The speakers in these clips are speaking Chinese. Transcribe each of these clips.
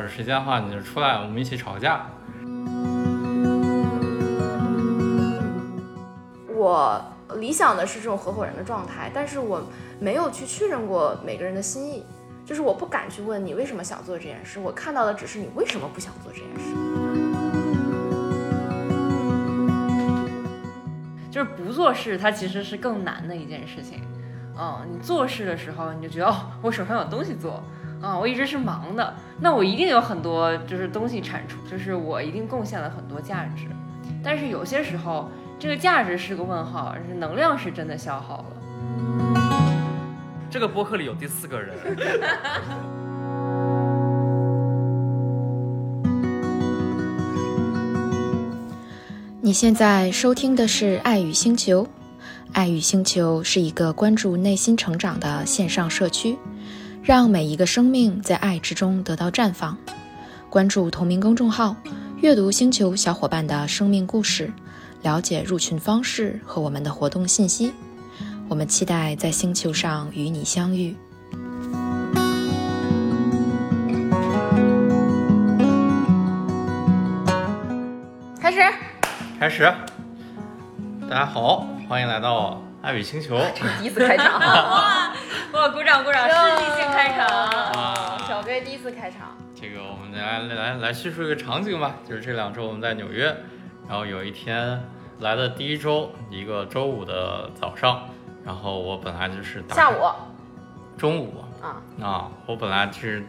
要是时间的话，你就出来，我们一起吵个架。我理想的是这种合伙人的状态，但是我没有去确认过每个人的心意，就是我不敢去问你为什么想做这件事，我看到的只是你为什么不想做这件事。就是不做事，它其实是更难的一件事情。嗯，你做事的时候，你就觉得哦，我手上有东西做，啊，我一直是忙的，那我一定有很多就是东西产出，就是我一定贡献了很多价值。但是有些时候，这个价值是个问号，是能量是真的消耗了。这个播客里有第四个人。你现在收听的是《爱与星球》。爱与星球是一个关注内心成长的线上社区，让每一个生命在爱之中得到绽放。关注同名公众号，阅读星球小伙伴的生命故事，了解入群方式和我们的活动信息。我们期待在星球上与你相遇。开始，开始。大家好，欢迎来到爱比星球。第一次开场，哇 哇，鼓掌鼓掌，是第一次开场。啊，小飞第一次开场，这个我们来来来叙述一个场景吧，就是这两周我们在纽约，然后有一天来的第一周，一个周五的早上，然后我本来就是打下午。中午啊，啊，我本来是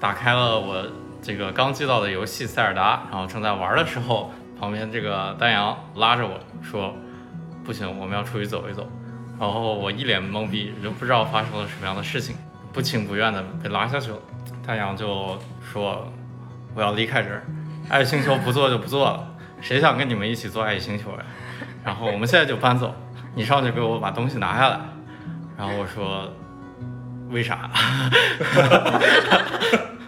打开了我这个刚接到的游戏塞尔达，然后正在玩的时候，旁边这个丹阳拉着我说，不行，我们要出去走一走。然后我一脸懵逼，就不知道发生了什么样的事情，不情不愿的被拉下去了。太阳就说我要离开这儿，爱星球不做就不做了，谁想跟你们一起做爱星球呀？然后我们现在就搬走，你上去给我把东西拿下来。然后我说为啥？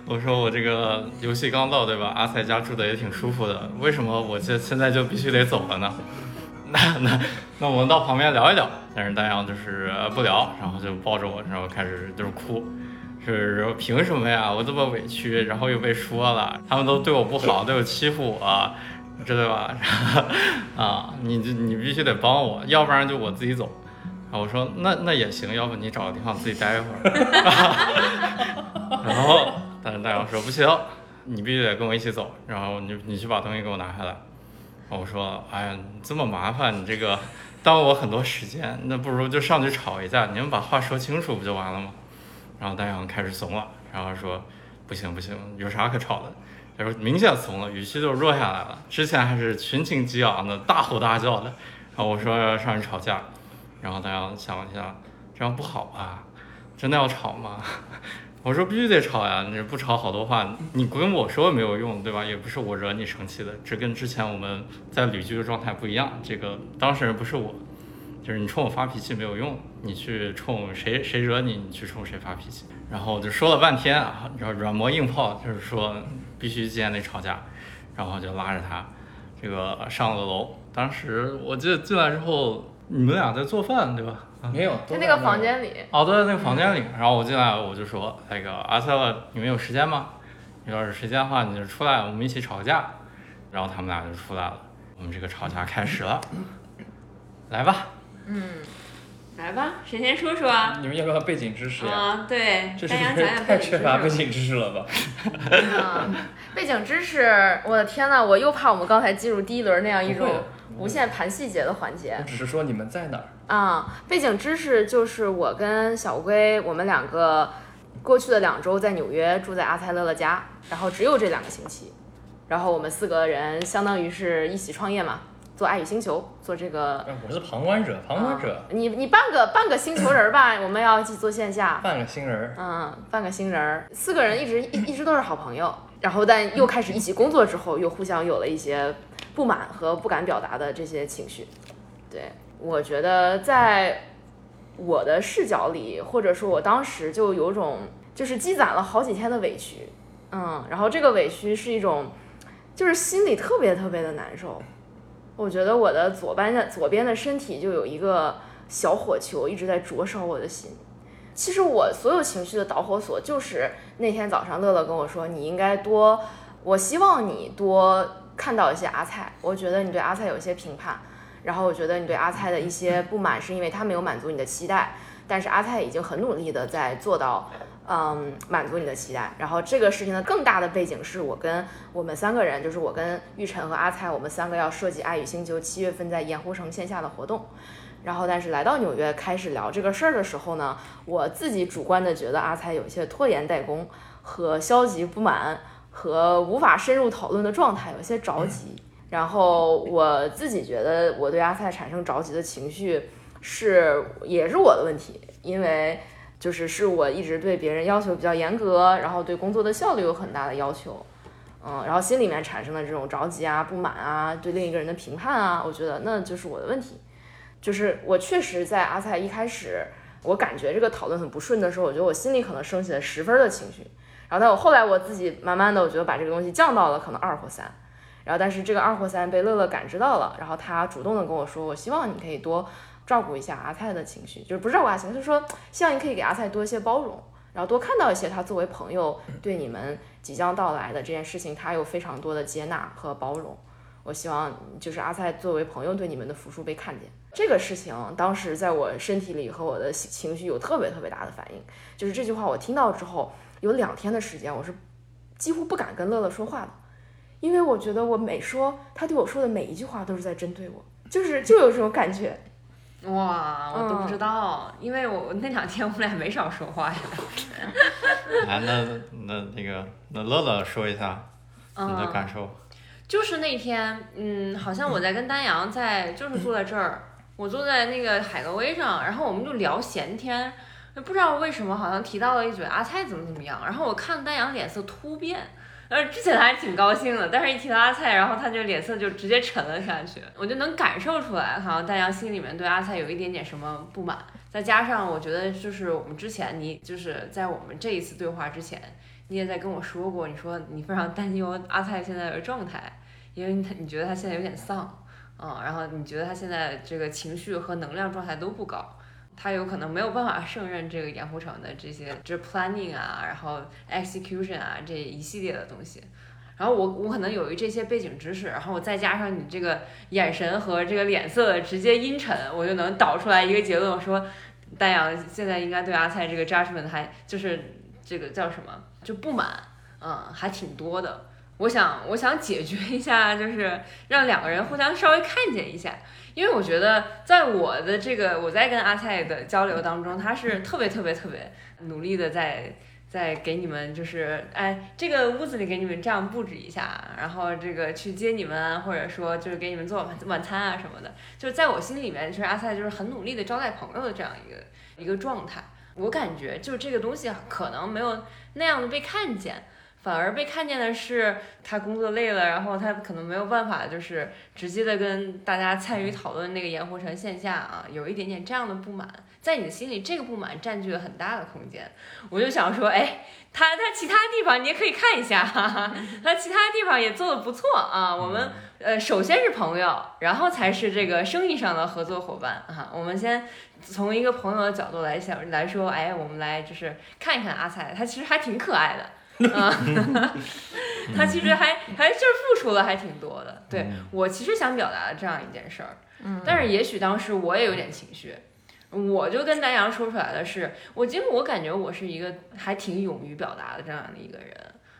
我说我这个游戏刚到，对吧？阿塞家住的也挺舒服的，为什么我现现在就必须得走了呢？那那那我们到旁边聊一聊。但是丹阳就是不聊，然后就抱着我，然后开始就是哭，是说凭什么呀？我这么委屈，然后又被说了，他们都对我不好，都有欺负我，知道吧？啊，你这你必须得帮我，要不然就我自己走。然后我说那那也行，要不你找个地方自己待一会儿。然后但是大阳说不行，你必须得跟我一起走，然后你你去把东西给我拿下来。我说哎呀，你这么麻烦，你这个耽误我很多时间，那不如就上去吵一架，你们把话说清楚不就完了吗？然后大阳开始怂了，然后说不行不行，有啥可吵的？他说明显怂了，语气就弱下来了，之前还是群情激昂的，大吼大叫的。然后我说要上去吵架，然后大阳想了一下，这样不好吧？真的要吵吗？我说必须得吵呀！你不吵好多话，你跟我说也没有用，对吧？也不是我惹你生气的，这跟之前我们在旅居的状态不一样。这个当事人不是我，就是你冲我发脾气没有用，你去冲谁谁惹你，你去冲谁发脾气。然后就说了半天啊，然后软磨硬泡，就是说必须今天得吵架，然后就拉着他这个上了楼。当时我记得进来之后，你们俩在做饭，对吧？没有，在那个房间里，哦，都在那个房间里。然后我进来，我就说：“那个阿塞勒，你们有时间吗？要是时间的话，你就出来，我们一起吵个架。”然后他们俩就出来了，我们这个吵架开始了。来吧，嗯，来吧，谁先说说啊？你们要不要背景知识呀？啊，对，这是讲讲太背景缺乏背知识景知识了吧？啊，背景知识，我的天呐，我又怕我们刚才进入第一轮那样一种无限盘细节的环节我只是说你们在哪儿。啊。背景知识就是我跟小乌龟，我们两个过去的两周在纽约住在阿泰乐乐家，然后只有这两个星期，然后我们四个人相当于是一起创业嘛，做爱与星球，做这个。哎我是旁观者，旁观者，你你半个半个星球人儿吧，我们要一起做线下，半个新人儿。嗯，半个新人儿，四个人一直一一直都是好朋友，然后但又开始一起工作之后，又互相有了一些不满和不敢表达的这些情绪。对，我觉得在我的视角里，或者说我当时就有种就是积攒了好几天的委屈，嗯，然后这个委屈是一种就是心里特别特别的难受。我觉得我的左边的左边的身体就有一个小火球一直在灼烧我的心，其实我所有情绪的导火索就是那天早上乐乐跟我说，你应该多，我希望你多看到一些阿菜，我觉得你对阿菜有一些评判，然后我觉得你对阿菜的一些不满是因为他没有满足你的期待，但是阿菜已经很努力的在做到。嗯，满足你的期待。然后这个事情的更大的背景是我跟我们三个人，就是我跟玉晨和阿菜，我们三个要设计爱与星球七月份在盐湖城线下的活动。然后，但是来到纽约开始聊这个事儿的时候呢，我自己主观的觉得阿菜有一些拖延怠工和消极不满和无法深入讨论的状态，有些着急。然后我自己觉得我对阿菜产生着急的情绪是也是我的问题，因为。就是是我一直对别人要求比较严格，然后对工作的效率有很大的要求，嗯，然后心里面产生的这种着急啊、不满啊、对另一个人的评判啊，我觉得那就是我的问题。就是我确实在阿菜一开始，我感觉这个讨论很不顺的时候，我觉得我心里可能升起了十分的情绪，然后但我后来我自己慢慢的，我觉得把这个东西降到了可能二或三，然后但是这个二或三被乐乐感知到了，然后他主动的跟我说，我希望你可以多。照顾一下阿菜的情绪，就是不是照顾阿菜，就是说希望你可以给阿菜多一些包容，然后多看到一些他作为朋友对你们即将到来的这件事情，他有非常多的接纳和包容。我希望就是阿菜作为朋友对你们的付出被看见。这个事情当时在我身体里和我的情绪有特别特别大的反应，就是这句话我听到之后，有两天的时间我是几乎不敢跟乐乐说话的，因为我觉得我每说他对我说的每一句话都是在针对我，就是就有这种感觉。哇，我都不知道，因为我那两天我们俩没少说话呀。哎，那那那个，那乐乐说一下你的感受。就是那天，嗯，好像我在跟丹阳在，就是坐在这儿，我坐在那个海格威上，然后我们就聊闲天，不知道为什么好像提到了一嘴阿菜怎么怎么样，然后我看丹阳脸色突变。呃，之前还挺高兴的，但是一提到阿菜，然后他就脸色就直接沉了下去，我就能感受出来，好像大家心里面对阿菜有一点点什么不满。再加上我觉得，就是我们之前你就是在我们这一次对话之前，你也在跟我说过，你说你非常担忧阿菜现在的状态，因为他你觉得他现在有点丧，嗯，然后你觉得他现在这个情绪和能量状态都不高。他有可能没有办法 胜任这个盐湖城的这些，就是 planning 啊，然后 execution 啊这一系列的东西。然后我我可能有一这些背景知识，然后我再加上你这个眼神和这个脸色直接阴沉，我就能导出来一个结论，说丹阳现在应该对阿菜这个 judgment 还就是这个叫什么就不满，嗯，还挺多的。我想我想解决一下，就是让两个人互相稍微看见一下。因为我觉得，在我的这个我在跟阿菜的交流当中，他是特别特别特别努力的在在给你们，就是哎，这个屋子里给你们这样布置一下，然后这个去接你们，或者说就是给你们做晚晚餐啊什么的，就是在我心里面，其实阿菜就是很努力的招待朋友的这样一个一个状态。我感觉就这个东西可能没有那样的被看见。反而被看见的是他工作累了，然后他可能没有办法，就是直接的跟大家参与讨论那个盐湖城线下啊，有一点点这样的不满，在你的心里，这个不满占据了很大的空间。我就想说，哎，他他其他地方你也可以看一下，哈哈，他其他地方也做的不错啊。我们呃，首先是朋友，然后才是这个生意上的合作伙伴哈。我们先从一个朋友的角度来想来说，哎，我们来就是看一看阿才，他其实还挺可爱的。啊，他其实还还就是付出了还挺多的。对我其实想表达的这样一件事儿，嗯，但是也许当时我也有点情绪，我就跟丹阳说出来的是，我其实我感觉我是一个还挺勇于表达的这样的一个人，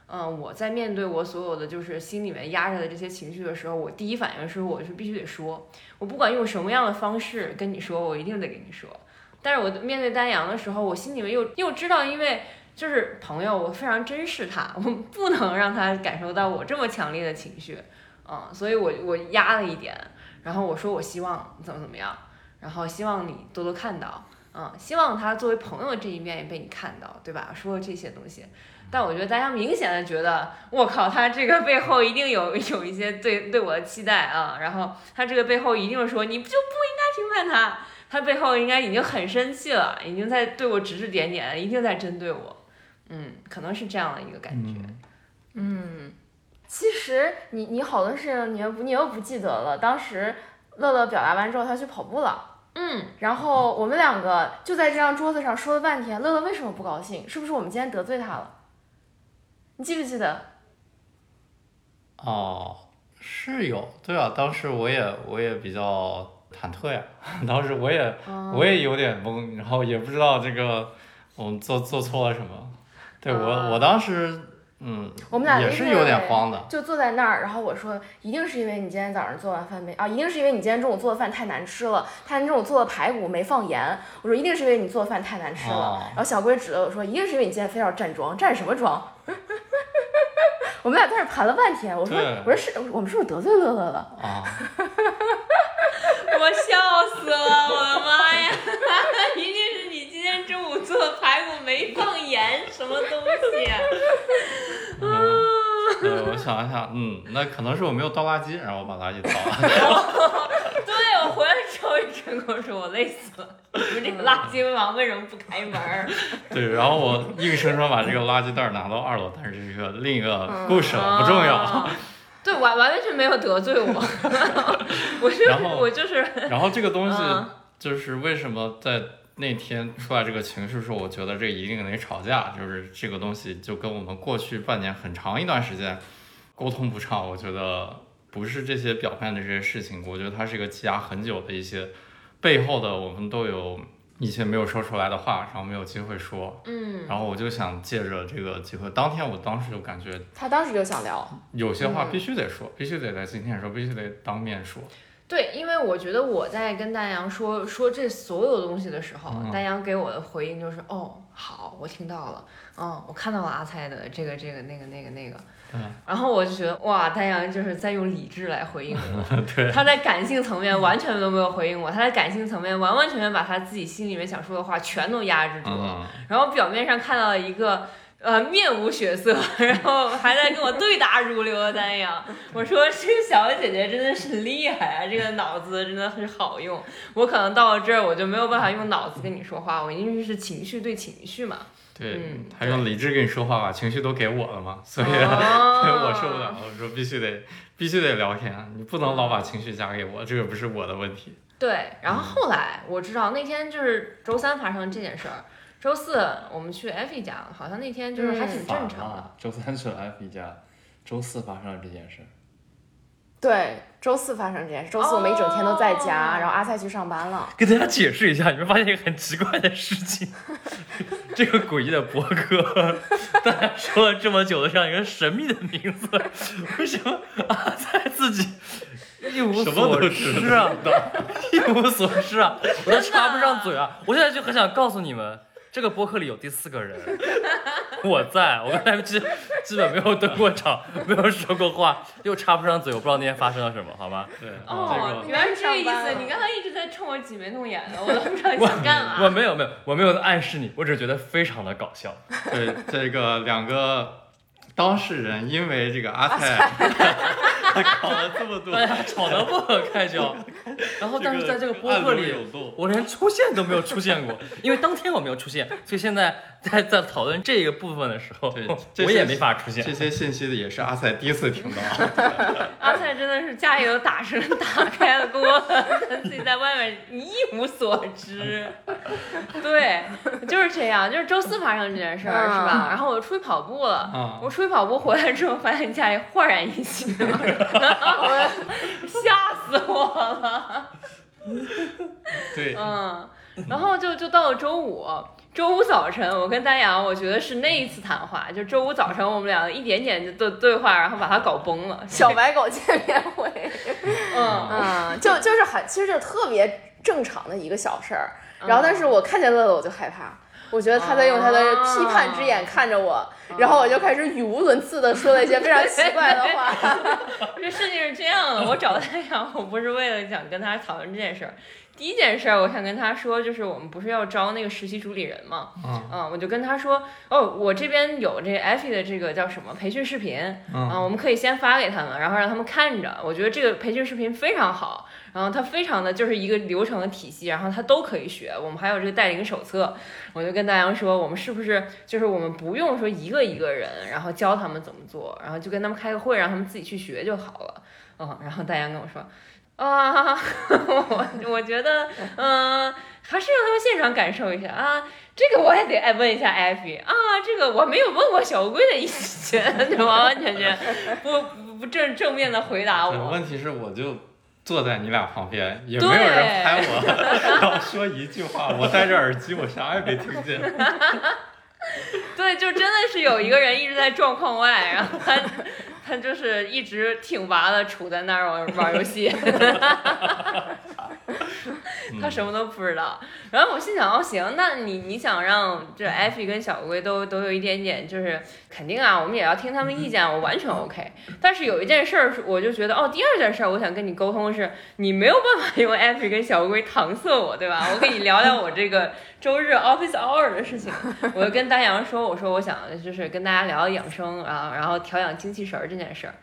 嗯，我在面对我所有的就是心里面压着的这些情绪的时候，我第一反应是我是必须得说，我不管用什么样的方式跟你说，我一定得跟你说。但是我面对丹阳的时候，我心里面又又知道，因为。就是朋友，我非常珍视他，我不能让他感受到我这么强烈的情绪，嗯，所以我我压了一点，然后我说我希望怎么怎么样，然后希望你多多看到，嗯，希望他作为朋友的这一面也被你看到，对吧？说这些东西，但我觉得大家明显的觉得，我靠，他这个背后一定有 有一些对对我的期待啊，然后他这个背后一定说你就不应该评判他，他背后应该已经很生气了，已经在对我指指点点，一定在针对我。嗯，可能是这样的一个感觉。嗯，其实你你好多事情你又不你又不记得了。当时乐乐表达完之后，他去跑步了。嗯，然后我们两个就在这张桌子上说了半天，乐乐为什么不高兴？是不是我们今天得罪他了？你记不记得？哦，是有，对啊，当时我也我也比较忐忑呀，当时我也、我也有点懵，然后也不知道这个我们做做错了什么。对我、啊我当时嗯，我们俩也是有点慌的。就坐在那儿，然后我说，一定是因为你今天早上做完饭没啊，一定是因为你今天中午做的饭太难吃了，他中午做的排骨没放盐。我说一定是因为你做的饭太难吃了。哦然后小龟指着我说，一定是因为你今天非要站桩，站什么桩？我们俩在那儿盘了半天，我说我说是我们是不是得罪乐乐了？啊，我笑死了，我的妈呀！一定是你今天中午做的排骨没放盐，什么东西、啊？嗯，对，我想一想，嗯，那可能是我没有倒垃圾，然后我把垃圾倒了。对我回来之后一直跟我说我累死了，你们这个垃圾王为什么不开门儿？对，然后我硬生生把这个垃圾袋儿拿到二楼，但是这是个另一个故事了，不重要。啊对，完完全没有得罪我，我是然后我就是然后这个东西嗯就是为什么在那天出来这个情绪时候，我觉得这一定得吵架，就是这个东西就跟我们过去半年很长一段时间沟通不畅，我觉得不是这些表面的这些事情，我觉得它是一个积压很久的一些背后的我们都有一些没有说出来的话，然后没有机会说，嗯然后我就想借着这个机会，当天我当时就感觉他当时就想聊，有些话嗯必须得说，必须得在今天说，必须得当面说。对，因为我觉得我在跟丹阳说说这所有东西的时候，嗯。丹阳给我的回应就是哦，好，我听到了，嗯，我看到了阿菜的这个这个那个那个那个，嗯。然后我就觉得哇，丹阳就是在用理智来回应我，对，他在感性层面完全都没有回应我，他在感性层面完完全全把他自己心里面想说的话全都压制住了，嗯，然后表面上看到了一个。呃，面无血色，然后还在跟我对答如流的丹阳，我说这个小姐姐真的是厉害啊，这个脑子真的是好用。我可能到了这儿，我就没有办法用脑子跟你说话，我一定是情绪对情绪嘛。对嗯，他用理智跟你说话，把情绪都给我了嘛，所以、哦 所以我受不了，我说必须得必须得聊天，你不能老把情绪加给我，这个不是我的问题。对，然后后来我知道那天就是周三发生这件事儿，周四我们去艾菲家，好像那天就是还挺正常的。啊，周三去了艾菲家，周四发生了这件事。对，周四发生这件事，周四我们一整天都在家，哦然后阿菜去上班了。给大家解释一下，你们发现一个很奇怪的事情，这个诡异的博客，大家说了这么久的这样一个神秘的名字，为什么阿菜自己一无所知知啊？一无所知啊，我都插不上嘴啊！我现在就很想告诉你们，这个播客里有第四个人，我在，我跟他们基基本没有登过场，没有说过话，又插不上嘴，我不知道那天发生了什么，好吗？对，哦，这原来是这个意思。你刚才一直在冲我挤眉弄眼的，我都不知道你 想干嘛我嘛。没有没有，我没有暗示你，我只是觉得非常的搞笑。对这个两个当事人因为这个阿菜搞了这么多，大家吵得不可开交。然后，但是在这个播客里，我连出现都没有出现过，因为当天我没有出现，所以现在在在讨论这个部分的时候对，我也没法出现这。些信息的也是阿塞第一次听到。阿塞真的是家里有打声打开了锅，他自己在外面一无所知。对，就是这样，就是周四发生这件事儿、嗯是吧？然后我出去跑步了。啊我出去跑步回来之后，发现家里焕然一新，吓死我了。对，嗯，然后就就到了周五，周五早晨，我跟丹阳，我觉得是那一次谈话，就周五早晨我们俩一点点就对对话，然后把他搞崩了。小白狗见面会，嗯，嗯，就就是很，其实就特别正常的一个小事儿。然后，但是我看见乐乐我就害怕，我觉得他在用他的批判之眼看着我，然后我就开始语无伦次的说了一些非常奇怪的话。这事情是这样的，我找丹阳，我不是为了想跟他讨论这件事儿。第一件事儿，我想跟他说，就是我们不是要招那个实习主理人嘛，嗯嗯，我就跟他说，哦，我这边有这个艾菲的这个叫什么培训视频，嗯啊，我们可以先发给他们，然后让他们看着。我觉得这个培训视频非常好，然后它非常的就是一个流程的体系，然后他都可以学。我们还有这个带领手册，我就跟大洋说，我们是不是就是我们不用说一个一个人，然后教他们怎么做，然后就跟他们开个会，让他们自己去学就好了。嗯，然后大洋跟我说。啊，我我觉得，嗯、还是让他们现场感受一下啊。这个我也得爱问一下艾菲啊，这个我没有问过小乌龟的意见，就完完全全不不正正面的回答我。问题是我就坐在你俩旁边，也没有人拍我，然后说一句话，我戴着耳机，我啥也没听见。对，就真的是有一个人一直在状况外，然后他他就是一直挺拔的杵在那儿玩玩游戏，他什么都不知道。然后我心想，哦，行，那你你想让这艾菲跟小乌龟都都有一点点，就是肯定啊，我们也要听他们意见，我完全 OK。但是有一件事儿，我就觉得，哦，第二件事儿，我想跟你沟通的是，你没有办法用艾菲跟小乌龟搪塞我，对吧？我跟你聊聊我这个周日 office hour 的事情。我就跟丹阳说，我说我想就是跟大家聊聊养生啊，然后调养精气神儿这件事儿。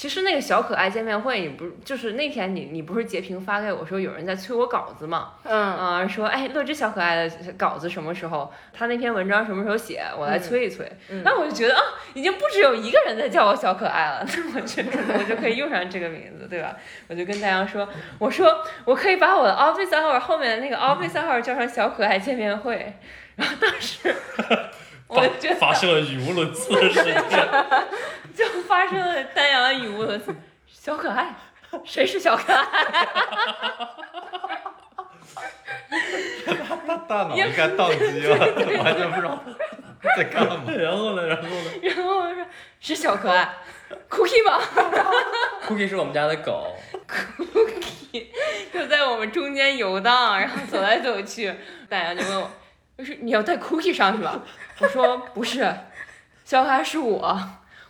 其实那个小可爱见面会，你不是就是那天你你不是截屏发给我说有人在催我稿子嘛？嗯啊、说哎，乐之小可爱的稿子什么时候？他那篇文章什么时候写？我来催一催。嗯那我就觉得啊，已经不只有一个人在叫我小可爱了，那我觉得我就可以用上这个名字，对吧？我就跟大家说，我说我可以把我的 office hour 后面的那个 office hour 叫成小可爱见面会。然后当时我觉得发生了语无伦次的事情。就发生了丹阳语无伦次，小可爱，谁是小可爱？大大脑应该宕机了，完全不知道在干嘛。然后呢？然后呢然后我说是小可爱，Cookie 吗？？Cookie 是我们家的狗，就在我们中间游荡，然后走来走去。丹阳就问我，就是你要带 Cookie 上去吧？我说不是，小可爱是我，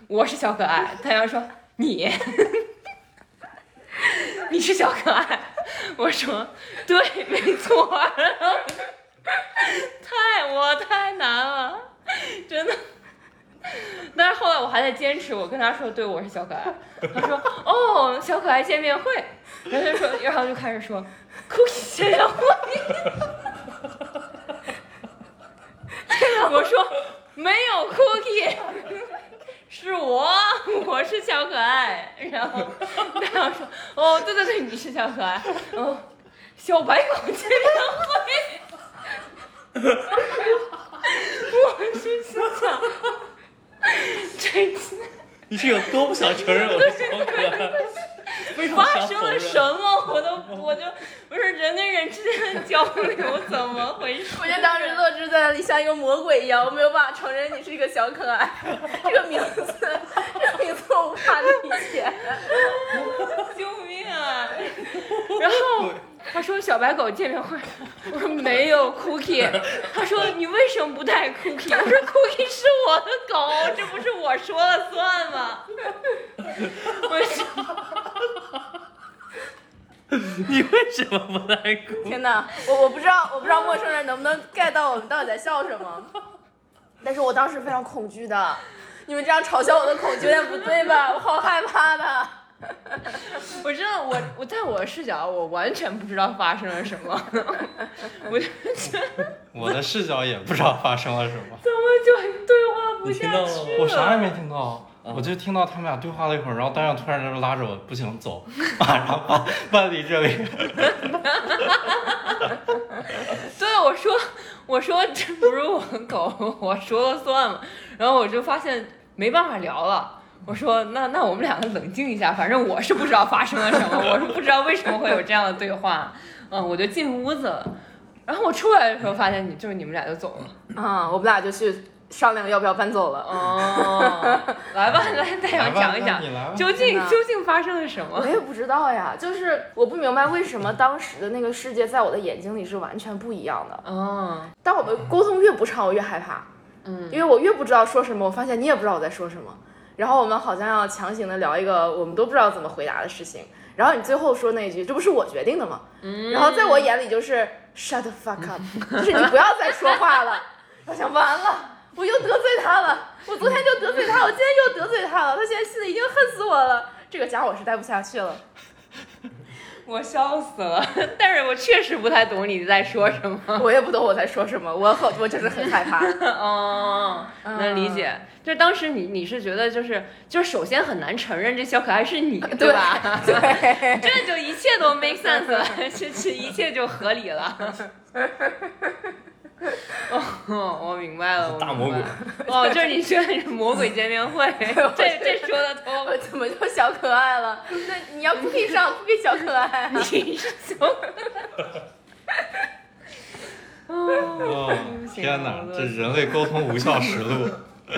我是小可爱。太阳说你，你是小可爱。我说对，没错。太我太难了，真的。但是后来我还在坚持，我跟他说，对我是小可爱。他说哦，小可爱见面会。然后就说，然后就开始说 cookie 见面会。我说没有 cookie，是我，我是小可爱。然后大家说哦，对对对，你是小可爱。哦，小白狗见面会。我是心想，这次你是有多不想承认我是小可爱？发？生了什么，我都我就不是人跟人之间的交流怎么回事？我觉得当时乐之在那里像一个魔鬼一样，我没有办法承认你是一个小可爱。这个名字，这个名字我无法理解。救命啊！然后他说小白狗见面会，我说没有 Cookie，他说你为什么不带 Cookie？我说 Cookie 是我的狗，这不是我说了算吗？为什么？你为什么不带 Cookie？天哪，我我不知道，我不知道陌生人能不能 get 到我们到底在笑什么。但是我当时非常恐惧的，你们这样嘲笑我的恐惧有点不对吧？我好害怕的。我真的，我我在我的视角，我完全不知道发生了什么，我就觉得我的视角也不知道发生了什么，怎么就对话不下去了？我啥也没听到。我就听到他们俩对话了一会儿，然后丹阳突然就拉着我，不行，走，马上搬搬离这里。对，我说，我说这不是我的狗，我说了算嘛。然后我就发现没办法聊了。我说那那我们两个冷静一下，反正我是不知道发生了什么，我是不知道为什么会有这样的对话。嗯，我就进屋子了。然后我出来的时候发现你就是你们俩就走了。啊、我们俩就去商量要不要搬走了。哦，来吧，来大阳讲一讲你来吧，究竟究竟发生了什么？我也不知道呀，就是我不明白为什么当时的那个世界在我的眼睛里是完全不一样的。哦，当我们沟通越不畅，我越害怕，嗯，因为我越不知道说什么，我发现你也不知道我在说什么。然后我们好像要强行的聊一个我们都不知道怎么回答的事情。然后你最后说那一句，这不是我决定的吗？嗯然后在我眼里就是 shut the fuck up，就是你不要再说话了。我想完了，我又得罪他了，我昨天就得罪他，我今天又得罪他了，他现在心里已经恨死我了。这个家我是待不下去了。我笑死了，但是我确实不太懂你在说什么。我也不懂我在说什么，我很我就是很害怕。哦，能理解。就是当时你你是觉得就是就是首先很难承认这小可爱是你，对吧？对，这就一切都 make sense 了，这这一切就合理了。哦，我明白了，我大魔鬼明白了。哦，就是你说的是魔鬼见面会，这这说的通。我怎么就小可爱了？那你要不可以上，不可以小可爱啊。你是小哦，天哪，这人类沟通无效实录，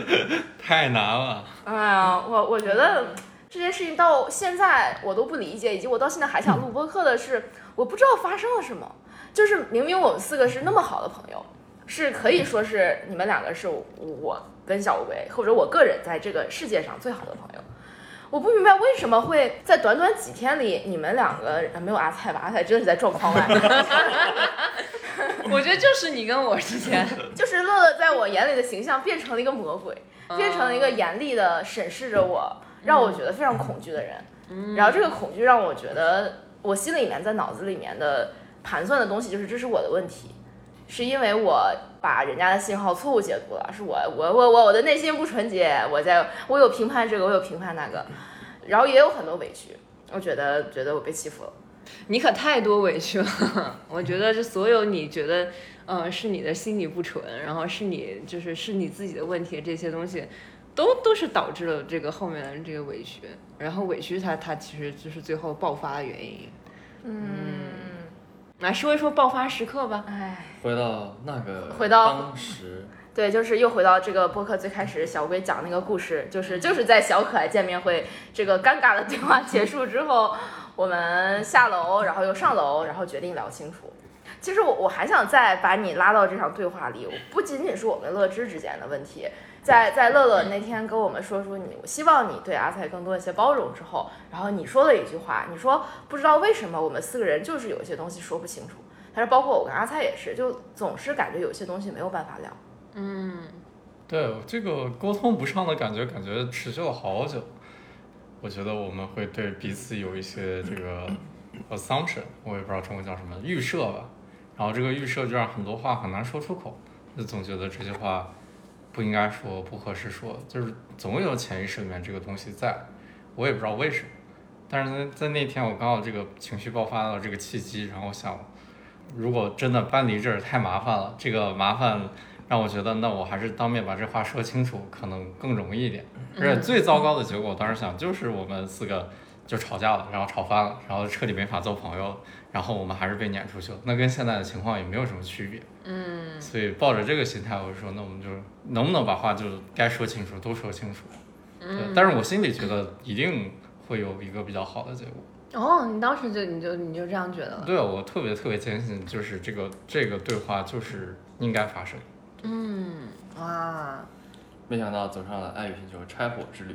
太难了。哎呀，我我觉得这件事情到现在我都不理解，以及我到现在还想录播客的是，我不知道发生了什么。就是明明我们四个是那么好的朋友，是可以说是你们两个是我跟小乌龟或者我个人在这个世界上最好的朋友。我不明白为什么会在短短几天里，你们两个啊没有阿菜吧？阿菜真的是在状况外。我觉得就是你跟我之间，就是乐乐在我眼里的形象变成了一个魔鬼，变成了一个严厉的审视着我，让我觉得非常恐惧的人。然后这个恐惧让我觉得，我心里面在脑子里面的盘算的东西就是这是我的问题，是因为我把人家的信号错误解读了，是我我我我我的内心不纯洁，我在我有评判这个，我有评判那个，然后也有很多委屈，我觉得觉得我被欺负了。你可太多委屈了。我觉得这所有你觉得，呃，是你的心理不纯，然后是你就是是你自己的问题，这些东西，都都是导致了这个后面的这个委屈。然后委屈它它其实就是最后爆发的原因。嗯，来说一说爆发时刻吧。哎。回到那个回到当时，对，就是又回到这个播客最开始小龟讲那个故事，就是就是在小可爱见面会这个尴尬的对话结束之后，我们下楼，然后又上楼，然后决定聊清楚。其实我我还想再把你拉到这场对话里，不仅仅是我跟乐之之间的问题，在在乐乐那天跟我们说出你，我希望你对阿菜更多一些包容之后，然后你说了一句话，你说不知道为什么我们四个人就是有一些东西说不清楚，他说包括我跟阿菜也是，就总是感觉有些东西没有办法聊。嗯，对这个沟通不上的感觉，感觉持续了好久。我觉得我们会对彼此有一些这个 assumption，我也不知道中文叫什么预设吧。然后这个预设就让很多话很难说出口，就总觉得这些话不应该说，不合适说，就是总有潜意识里面这个东西在，我也不知道为什么。但是在那天我刚好这个情绪爆发到这个契机，然后我想，如果真的搬离这儿太麻烦了，这个麻烦让我觉得，那我还是当面把这话说清楚，可能更容易一点。而且最糟糕的结果，我当时想就是我们四个就吵架了，然后吵翻了，然后彻底没法做朋友了，然后我们还是被撵出去了。那跟现在的情况也没有什么区别。嗯，所以抱着这个心态，我就说，那我们就能不能把话就该说清楚都说清楚。对，但是我心里觉得一定会有一个比较好的结果。哦，你当时就你就你就这样觉得了？对，我特别特别坚信，就是这个这个对话就是应该发生。嗯，哇，没想到走上了爱与星球拆火之旅。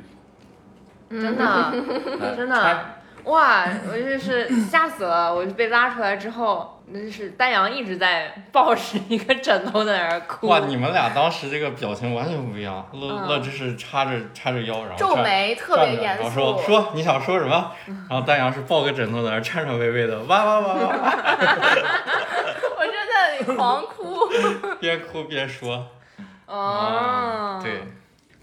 真的。真的哇，我就是吓死了！我就被拉出来之后，那就是丹阳一直在抱着一个枕头在那儿哭。哇，你们俩当时这个表情完全不一样。乐嗯乐之是叉着叉着腰，然后皱眉特别严然后说肃说你想说什么？然后丹阳是抱个枕头在那儿颤颤巍巍的哇哇哇哇哇 我正在那里狂哭。边哭边说。哦，对，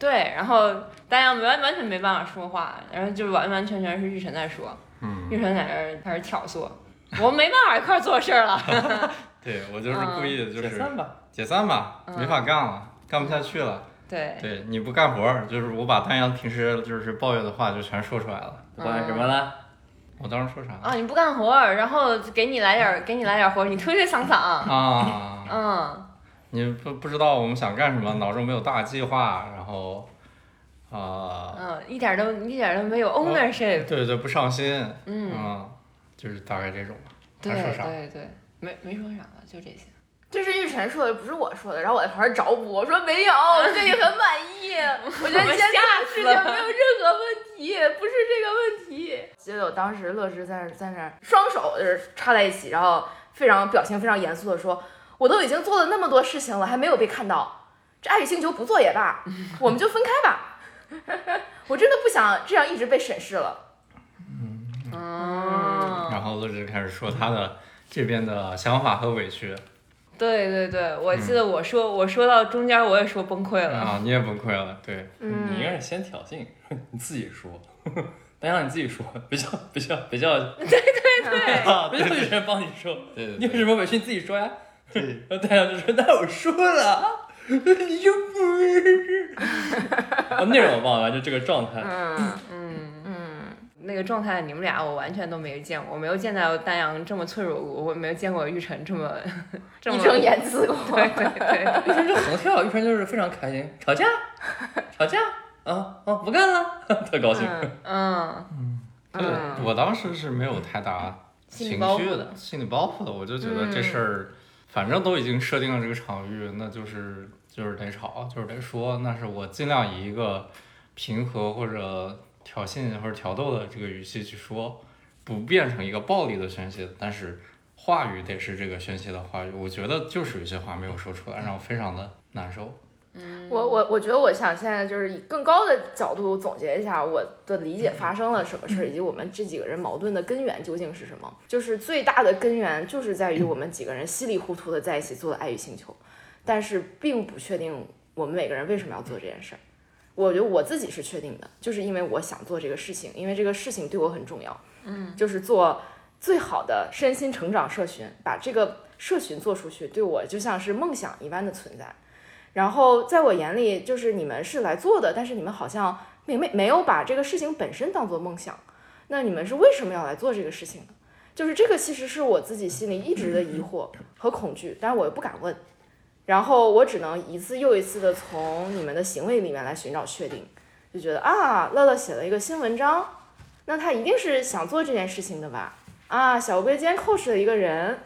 对，然后丹阳完完全没办法说话，然后就完完全全是玉晨在说，嗯，玉晨在那儿开始挑唆，我们没办法一块儿做事儿了。对我就是故意的，就是解散吧。解散吧，嗯没法干了，干不下去了。对，对，你不干活儿，就是我把丹阳平时就是抱怨的话就全说出来了。抱怨什么呢？我当时说啥？啊，你不干活儿，然后给你来点儿，给你来点儿活儿，你推推搡搡。啊，嗯，你不不知道我们想干什么，脑中没有大计划，然后，啊、嗯，一点儿都一点儿都没有 ownership。对对，不上心，嗯，就是大概这种吧。对还说啥？对对，没没说啥了，就这些。这是玉晨说的，不是我说的。然后我在旁边找补，我说没有，我对你很满意。我觉得现在的事情没有任何问题，不是这个问题。记得我当时乐之在那在那儿双手就是插在一起，然后非常表情非常严肃的说：“我都已经做了那么多事情了，还没有被看到，这爱与星球不做也罢，我们就分开吧。”我真的不想这样一直被审视了。嗯，然后乐志开始说他的这边的想法和委屈。对对对，我记得我说、我说到中间我也说崩溃了。啊，你也崩溃了，对，嗯。你应该是先挑衅，你自己说，单阳你自己说，别叫别叫别叫，对对，啊，不要有人帮你说，对对。你有什么委屈你自己说呀。对，然后太阳就说：“那我说了，你就不是。”哦，内容我忘了，就这个状态。嗯嗯嗯，那个状态你们俩我完全都没有见过，我没有见到丹阳这么脆弱过，我没有见过玉成这么这么义正言辞过。对对对，玉成就横跳，玉成就是非常开心，吵架，吵架，啊啊，不干了，特高兴。嗯对嗯我当时是没有太大情绪的，心理包袱的，我就觉得这事儿，反正都已经设定了这个场域，那就是就是得吵，就是得说，那是我尽量以一个平和或者挑衅或者挑逗的这个语气去说，不变成一个暴力的宣泄，但是话语得是这个宣泄的话语。我觉得就是有些话没有说出来，让我非常的难受。我我我觉得我想现在就是以更高的角度总结一下我的理解发生了什么事儿，以及我们这几个人矛盾的根源究竟是什么。就是最大的根源就是在于我们几个人稀里糊涂的在一起做了《爱与星球》，但是并不确定我们每个人为什么要做这件事儿。我觉得我自己是确定的，就是因为我想做这个事情，因为这个事情对我很重要。嗯，就是做最好的身心成长社群，把这个社群做出去，对我就像是梦想一般的存在。然后在我眼里，就是你们是来做的，但是你们好像没没没有把这个事情本身当做梦想。那你们是为什么要来做这个事情？就是这个其实是我自己心里一直的疑惑和恐惧，但是我又不敢问。然后我只能一次又一次的从你们的行为里面来寻找确定，就觉得啊，乐乐写了一个新文章，那他一定是想做这件事情的吧？啊，小乌龟今天 coach 了一个人，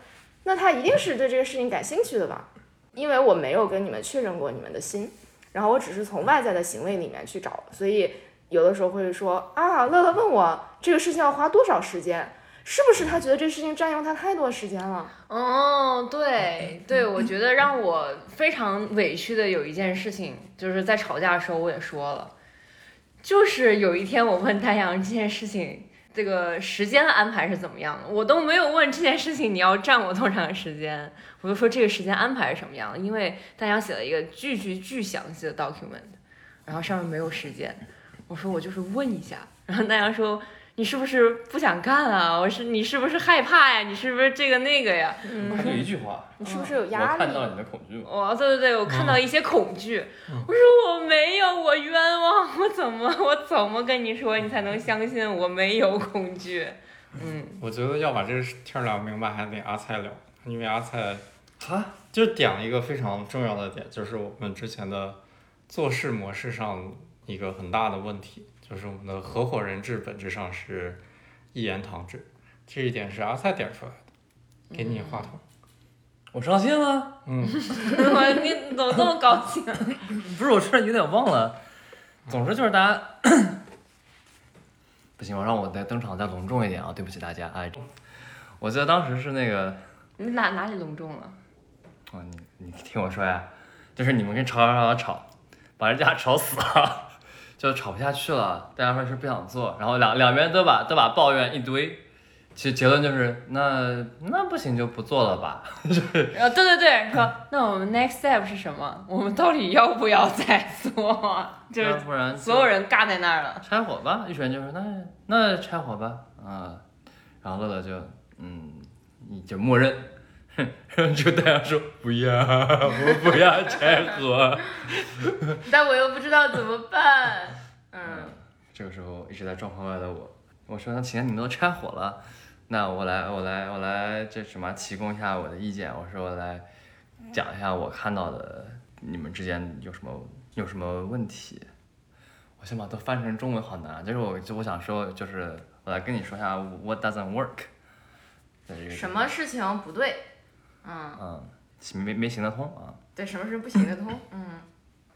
那他一定是对这个事情感兴趣的吧？因为我没有跟你们确认过你们的心，然后我只是从外在的行为里面去找，所以有的时候会说啊，乐乐问我这个事情要花多少时间，是不是他觉得这事情占用他太多时间了？哦，对对，我觉得让我非常委屈的有一件事情，就是在吵架的时候我也说了，就是有一天我问丹阳这件事情，这个时间的安排是怎么样的，我都没有问这件事情你要占我多长时间，我就说这个时间安排是什么样的，因为大家写了一个巨巨巨详细的 document，然后上面没有时间，我说我就是问一下，然后大家说。你是不是不想干啊？我是你是不是害怕呀？你是不是这个那个呀？他就一句话，你是不是有压力？我看到你的恐惧吗。哦，对对对，我看到一些恐惧。我说我没有，我冤枉，我怎么我怎么跟你说，你才能相信我没有恐惧？嗯，我觉得要把这个事儿聊明白，还得阿菜聊，因为阿菜他，就点了一个非常重要的点，就是我们之前的做事模式上一个很大的问题，就是我们的合伙人制本质上是一言堂制，这一点是阿菜点出来的。给你话筒，我上线了？嗯，我 你怎么这么高兴？不是，我突然有点忘了。总之就是大家，不行，我让我再登场再隆重一点啊！对不起大家，哎，我记得当时是那个，你哪哪里隆重了？哦，你你听我说呀，就是你们跟吵吵吵吵吵，把人家吵死了，就吵不下去了，大家说是不想做，然后两两边都把都把抱怨一堆，其实结论就是那那不行就不做了吧，然后对对对，说那我们 next step 是什么？我们到底要不要再做？就是要不然所有人尬在那儿了。拆伙吧，一群人就说那那拆伙吧，啊，然后乐乐就嗯，你就默认，然后就大家说不要，我不要拆盒。但我又不知道怎么办。嗯，这个时候一直在状况外的我，我说那既然你们都拆伙了，那我来我来我来这什么提供一下我的意见，我说我来讲一下我看到的你们之间有什么有什么问题。我先把它翻成中文好难啊，就是我就我想说就是我来跟你说一下 what doesn't work。什么事情不对？嗯，嗯，没没没行得通啊。对，什么事不行得通？嗯，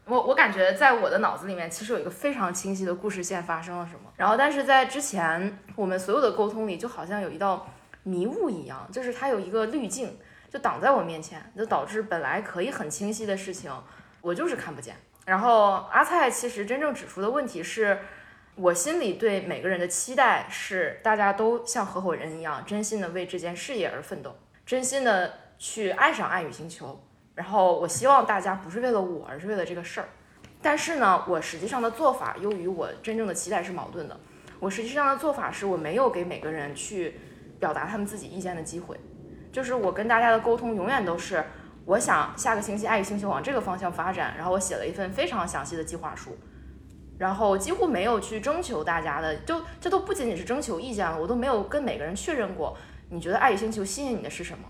我我感觉在我的脑子里面，其实有一个非常清晰的故事线发生了什么。然后，但是在之前我们所有的沟通里，就好像有一道迷雾一样，就是它有一个滤镜，就挡在我面前，就导致本来可以很清晰的事情，我就是看不见。然后阿菜其实真正指出的问题是，我心里对每个人的期待是，大家都像合伙人一样，真心的为这件事业而奋斗，真心的去爱上爱与星球。然后我希望大家不是为了我，而是为了这个事儿。但是呢，我实际上的做法又与我真正的期待是矛盾的。我实际上的做法是我没有给每个人去表达他们自己意见的机会，就是我跟大家的沟通永远都是，我想下个星期爱与星球往这个方向发展，然后我写了一份非常详细的计划书。然后几乎没有去征求大家的，就这都不仅仅是征求意见了，我都没有跟每个人确认过，你觉得爱与星球吸引你的是什么？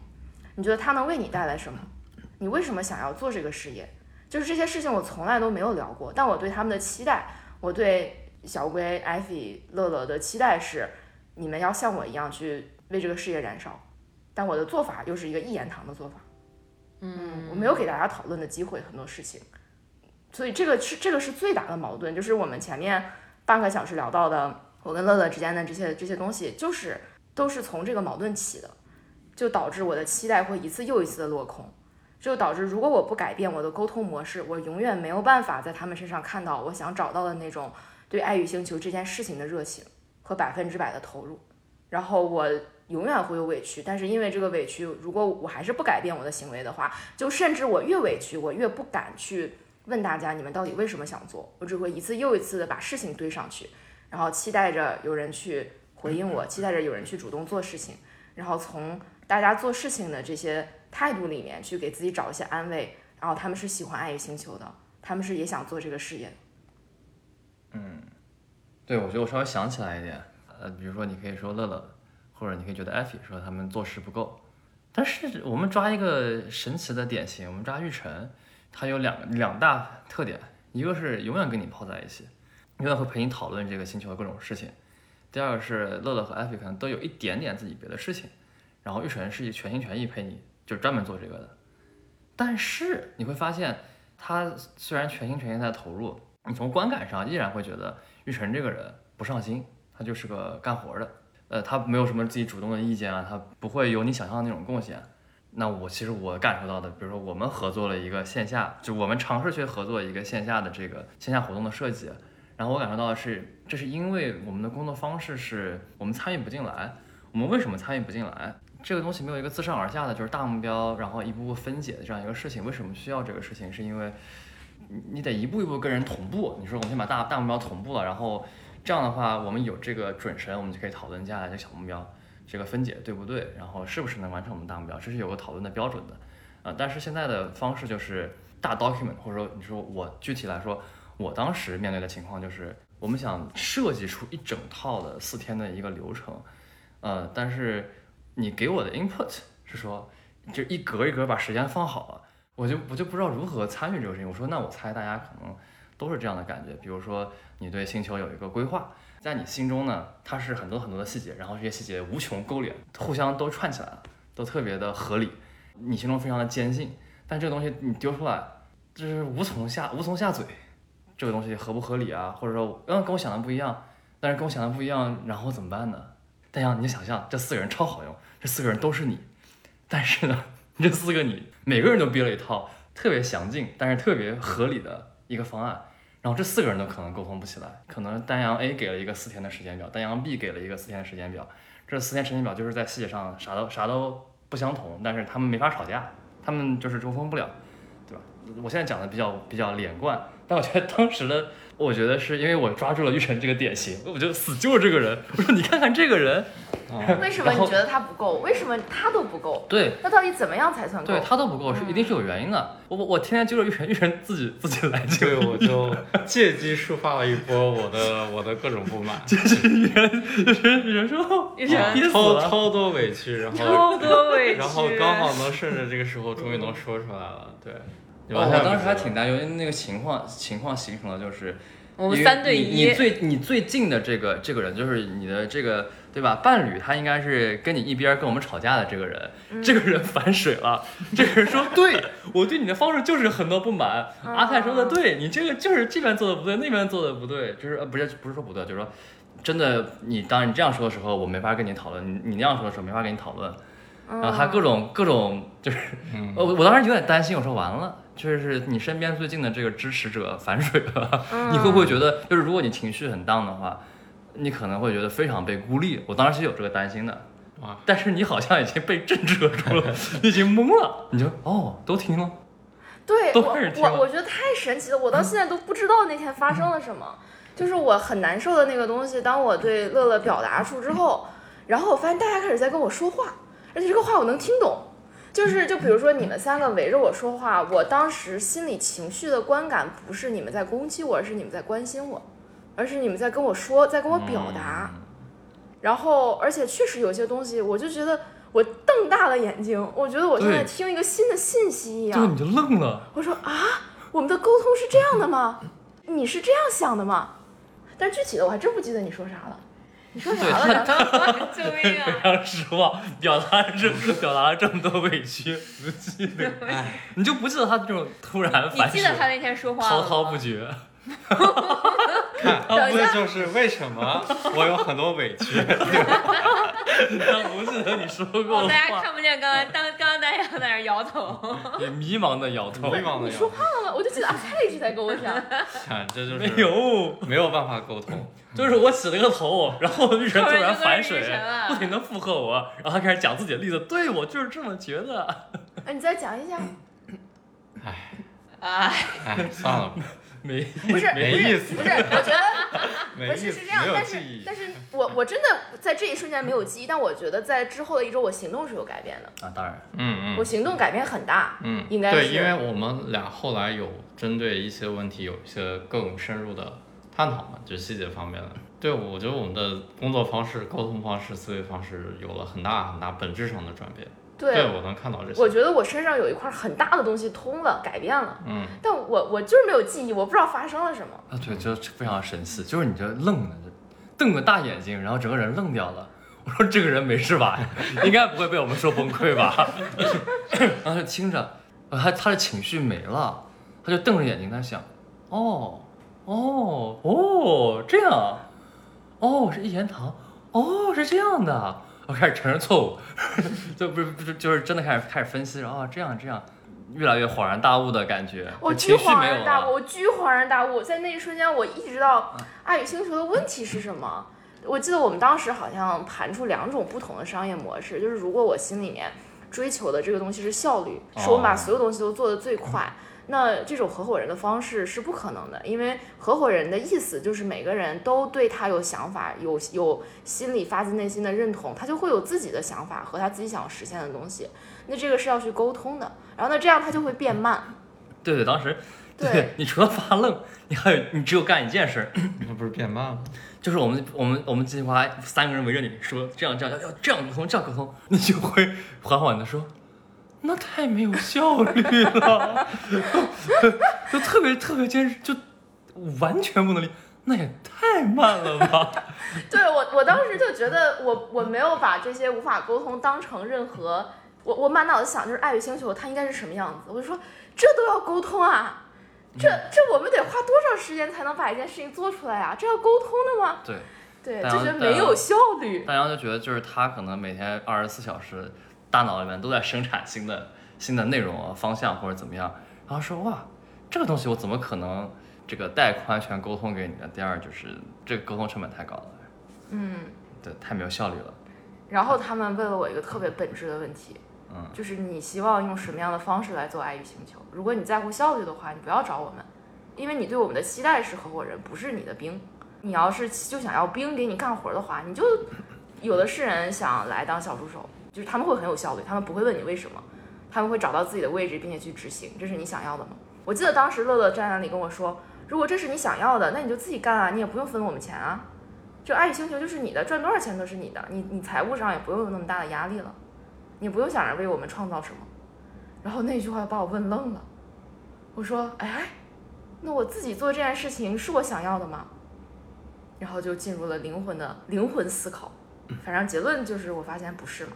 你觉得它能为你带来什么？你为什么想要做这个事业？就是这些事情我从来都没有聊过，但我对他们的期待，我对小龟、艾菲、乐乐的期待是，你们要像我一样去为这个事业燃烧，但我的做法又是一个一言堂的做法，嗯，我没有给大家讨论的机会，很多事情。所以这个是这个是最大的矛盾，就是我们前面半个小时聊到的，我跟乐乐之间的这些这些东西，就是都是从这个矛盾起的，就导致我的期待会一次又一次的落空，就导致如果我不改变我的沟通模式，我永远没有办法在他们身上看到我想找到的那种对爱与星球这件事情的热情和百分之百的投入，然后我永远会有委屈，但是因为这个委屈，如果我还是不改变我的行为的话，就甚至我越委屈，我越不敢去。问大家，你们到底为什么想做？我只会一次又一次的把事情堆上去，然后期待着有人去回应我，期待着有人去主动做事情，然后从大家做事情的这些态度里面去给自己找一些安慰。然后他们是喜欢爱与星球的，他们是也想做这个事业。嗯，对，我觉得我稍微想起来一点，呃，比如说你可以说乐乐，或者你可以觉得艾菲说他们做事不够，但是我们抓一个神奇的典型，我们抓玉成。他有两两大特点，一个是永远跟你泡在一起，永远会陪你讨论这个星球的各种事情。第二个是乐乐和艾菲可能都有一点点自己别的事情，然后玉晨是全心全意陪你，就是专门做这个的。但是你会发现，他虽然全心全意在投入，你从观感上依然会觉得玉晨这个人不上心，他就是个干活的，呃，他没有什么自己主动的意见啊，他不会有你想象的那种贡献。那我其实我感受到的，比如说我们合作了一个线下，就我们尝试去合作一个线下的这个线下活动的设计，然后我感受到的是，这是因为我们的工作方式是我们参与不进来。我们为什么参与不进来？这个东西没有一个自上而下的就是大目标，然后一步步分解的这样一个事情。为什么需要这个事情？是因为你你得一步一步跟人同步。你说我们先把大大目标同步了，然后这样的话，我们有这个准绳，我们就可以讨论接下来这小目标。这个分解对不对？然后是不是能完成我们大目标？这是有个讨论的标准的，啊，但是现在的方式就是大 document，或者说你说我具体来说，我当时面对的情况就是，我们想设计出一整套的四天的一个流程，呃，但是你给我的 input 是说，就一格一格把时间放好了，我就我就不知道如何参与这个事情。我说那我猜大家可能都是这样的感觉，比如说你对星球有一个规划。在你心中呢，它是很多很多的细节，然后这些细节无穷勾连，互相都串起来了，都特别的合理，你心中非常的坚信。但这个东西你丢出来，就是无从下无从下嘴，这个东西合不合理啊？或者说，嗯，跟我想的不一样，但是跟我想的不一样，然后怎么办呢？大家，你想象这四个人超好用，这四个人都是你，但是呢，这四个你每个人都憋了一套特别详尽，但是特别合理的一个方案。然后这四个人都可能沟通不起来，可能丹阳 A 给了一个四天的时间表，丹阳 B 给了一个四天的时间表，这四天时间表就是在细节上啥都啥都不相同，但是他们没法吵架，他们就是沟通不了，对吧？我现在讲的比较比较连贯，但我觉得当时的。我觉得是因为我抓住了玉成这个典型，我就死救这个人。我说你看看这个人，为什么你觉得他不够？为什么他都不够？对，那到底怎么样才算够？对他都不够，是一定是有原因的。我我我天天揪着玉成，玉成自己自己来救。对，我就借机抒发了一波我的我的各种不满。就是玉成，玉成，玉成说，玉成超超多委屈，然后超多委屈，然后刚好能顺着这个时候，终于能说出来了。对。我当时还挺担忧，因为那个情况情况形成了，就是我们三对一，你最你最近的这个这个人，就是你的这个对吧？伴侣他应该是跟你一边跟我们吵架的这个人，这个人反水了，这个人说对我对你的方式就是很多不满。阿泰说的对，你这个就是这边做的不对，那边做的不对，就是呃不是不是说不对，就是说真的，你当你这样说的时候，我没法跟你讨论；你你那样说的时候，没法跟你讨论。然后他各种各种就是，我我当时有点担心，我说完了。就是你身边最近的这个支持者 反水了，嗯你会不会觉得，就是如果你情绪很 down 的话，你可能会觉得非常被孤立。我当时是有这个担心的，哇，但是你好像已经被震慑住了，你已经懵了，你就哦，都听了，对我开始听了我我觉得太神奇了，我到现在都不知道那天发生了什么。就是我很难受的那个东西，当我对乐乐表达出之后，然后我发现大家开始在跟我说话，而且这个话我能听懂。就是就比如说你们三个围着我说话，我当时心里情绪的观感不是你们在攻击我，而是你们在关心我，而是你们在跟我说，在跟我表达。然后，而且确实有些东西，我就觉得我瞪大了眼睛，我觉得我现在听一个新的信息一样。对，你就愣了。我说啊，我们的沟通是这样的吗？你是这样想的吗？但具体的我还真不记得你说啥了。你说啥对了呢？救命啊！非常失望，表达了这 表达了这么多委屈，不记得，你就不记得他这种突然你反你记得他那天说话滔滔不绝。看，这就是为什么我有很多委屈。他不记得你说过哦，大家话，看不见，刚刚当刚刚大家在那儿摇头。也迷茫的摇头。迷茫的你说话了吗？我就记得阿菜一直在跟我讲。看，这就是没有，没有办法沟通。就是我起了个头，然后玉神突然反水不停的附和我，然后他开始讲自己的例子，对我就是这么觉得。哎，你再讲一讲。哎哎，唉，算了，没，不是，没意思不是，我觉得 不没意思，是是这样但是。但是我我真的在这一瞬间没有记忆，但我觉得在之后的一周，我行动是有改变的，啊，当然，嗯嗯我行动改变很大。嗯，应该对，因为我们俩后来有针对一些问题有一些更深入的探讨嘛，就细节方面的。对，我觉得我们的工作方式、沟通方式、思维方式有了很大很大本质上的转变。对，我能看到这些。我觉得我身上有一块很大的东西通了，改变了，嗯，但我我就是没有记忆，我不知道发生了什么。啊，对，就非常神奇，就是你这愣的，瞪个大眼睛，然后整个人愣掉了。我说这个人没事吧？应该不会被我们说崩溃吧？然后就听着，呃他他的情绪没了，他就瞪着眼睛在想，哦哦哦这样，哦是一言堂，哦是这样的，我开始承认错误，就不是不是就是真的开始开始分析，然后这样这样，越来越恍然大悟的感觉，我就巨恍然大悟，了。我巨恍然大悟，在那一瞬间，我意识到爱与星球的问题是什么。我记得我们当时好像盘出两种不同的商业模式，就是如果我心里面追求的这个东西是效率，是我们把哦所有东西都做得最快。那这种合伙人的方式是不可能的，因为合伙人的意思就是每个人都对他有想法，有有心里发自内心的认同，他就会有自己的想法和他自己想要实现的东西。那这个是要去沟通的，然后那这样他就会变慢。对对，当时对 你除了发愣，你还有你只有干一件事儿，那不是变慢了？就是我们我们我们计划三个人围着你说这样这样要要这样沟通这样沟通，你就会缓缓的说，那太没有效率了，就特别特别坚持，就完全不能理，那也太慢了吧？对我，我当时就觉得我我没有把这些无法沟通当成任何，我我满脑子想就是爱与星球它应该是什么样子，我就说这都要沟通啊，这这我们得花多少时间才能把一件事情做出来啊？这要沟通的吗？对，对，就觉得没有效率。大家就觉得就是他可能每天二十四小时，大脑里面都在生产新的新的内容啊方向或者怎么样，然后说哇，这个东西我怎么可能这个带宽全沟通给你呢？第二就是这个沟通成本太高了，嗯，对，太没有效率了。然后他们问了我一个特别本质的问题，嗯就是你希望用什么样的方式来做爱与星球？如果你在乎效率的话，你不要找我们，因为你对我们的期待是合伙人，不是你的兵。你要是就想要兵给你干活的话，你就有的是人想来当小助手，就是他们会很有效率，他们不会问你为什么，他们会找到自己的位置并且去执行，这是你想要的吗？我记得当时乐乐站在那里跟我说，如果这是你想要的，那你就自己干啊，你也不用分我们钱啊。就爱与星球就是你的，赚多少钱都是你的，你你财务上也不用有那么大的压力了，你不用想着为我们创造什么。然后那句话把我问愣了，我说，哎，那我自己做这件事情是我想要的吗？然后就进入了灵魂的灵魂思考，反正结论就是我发现不是嘛。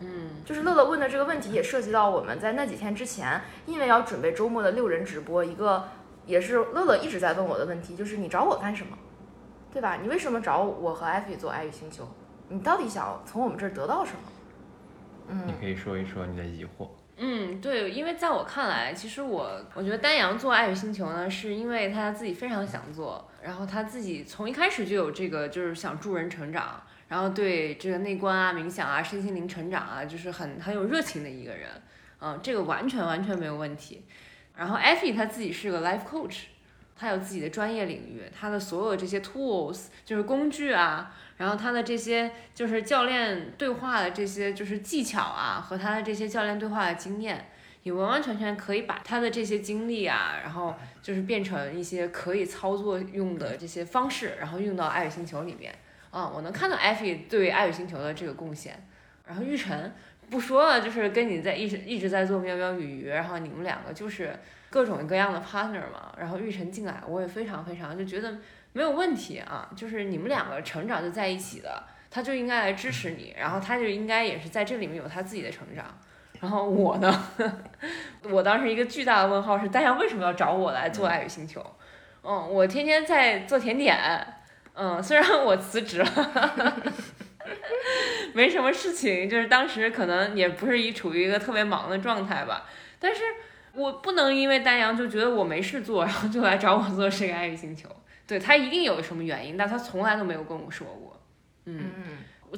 嗯，就是乐乐问的这个问题也涉及到我们在那几天之前，因为要准备周末的六人直播，一个也是乐乐一直在问我的问题，就是你找我干什么，对吧？你为什么找我和艾菲做爱与星球？你到底想从我们这儿得到什么？嗯你可以说一说你的疑惑。嗯，对，因为在我看来，其实我我觉得丹阳做爱与星球呢，是因为他自己非常想做，然后他自己从一开始就有这个就是想助人成长，然后对这个内观啊、冥想啊、身心灵成长啊，就是很很有热情的一个人，嗯，这个完全完全没有问题。然后艾菲他自己是个 life coach，他有自己的专业领域，他的所有这些 tools 就是工具啊，然后他的这些就是教练对话的这些就是技巧啊，和他的这些教练对话的经验，也完完全全可以把他的这些经历啊，然后就是变成一些可以操作用的这些方式，然后用到爱与星球里面。啊、我能看到艾菲对爱与星球的这个贡献。然后玉晨不说了，就是跟你在一直一直在做喵喵与鱼，然后你们两个就是各种各样的 partner 嘛。然后玉晨进来，我也非常非常就觉得没有问题啊，就是你们两个成长就在一起的，他就应该来支持你，然后他就应该也是在这里面有他自己的成长。然后我呢，我当时一个巨大的问号是，大家为什么要找我来做爱与星球？嗯，我天天在做甜点，嗯，虽然我辞职了。没什么事情，就是当时可能也不是一处于一个特别忙的状态吧，但是我不能因为丹阳就觉得我没事做，然后就来找我做这个爱与星球，对他一定有什么原因，但他从来都没有跟我说过，嗯，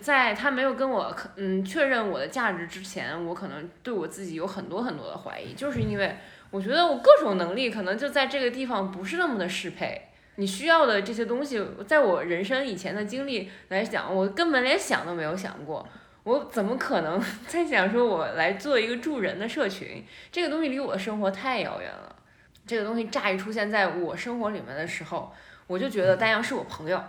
在他没有跟我嗯确认我的价值之前，我可能对我自己有很多很多的怀疑，就是因为我觉得我各种能力可能就在这个地方不是那么的适配。你需要的这些东西，在我人生以前的经历来讲，我根本连想都没有想过。我怎么可能 在想说我来做一个助人的社群？这个东西离我的生活太遥远了。这个东西乍一出现在我生活里面的时候，我就觉得丹阳是我朋友，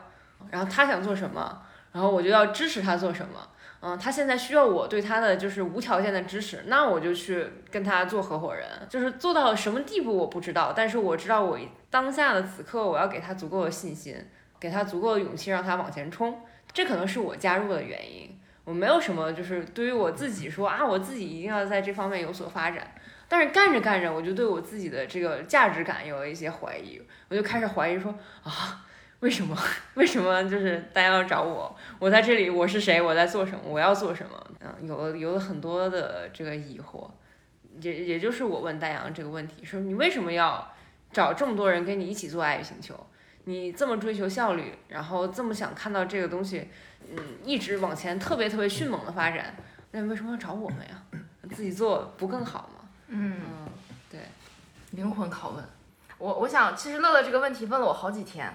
然后他想做什么，然后我就要支持他做什么。嗯，他现在需要我对他的就是无条件的支持，那我就去跟他做合伙人。就是做到什么地步我不知道，但是我知道我当下的此刻我要给他足够的信心，给他足够的勇气，让他往前冲。这可能是我加入的原因。我没有什么就是对于我自己说啊，我自己一定要在这方面有所发展。但是干着干着，我就对我自己的这个价值感有了一些怀疑，我就开始怀疑说啊。为什么？为什么就是大家要找我？我在这里，我是谁？我在做什么？我要做什么？嗯，有了有了很多的这个疑惑，也也就是我问大洋这个问题，说你为什么要找这么多人跟你一起做爱与星球？你这么追求效率，然后这么想看到这个东西，嗯，一直往前特别特别迅猛的发展，那你为什么要找我们呀？自己做不更好吗？嗯，嗯，对，灵魂拷问。我我想，其实乐乐这个问题问了我好几天，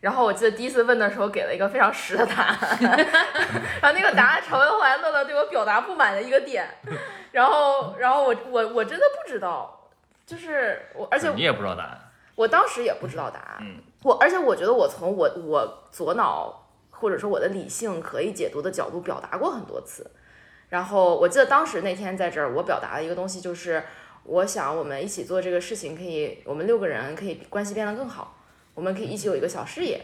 然后我记得第一次问的时候给了一个非常实的答案，然后那个答案成为后来乐乐对我表达不满的一个点，然后然后我我我真的不知道，就是我，而且你也不知道答案。我当时也不知道答案，嗯我而且我觉得我从我我左脑或者说我的理性可以解读的角度表达过很多次，然后我记得当时那天在这儿我表达的一个东西就是，我想我们一起做这个事情，可以我们六个人可以关系变得更好，我们可以一起有一个小事业，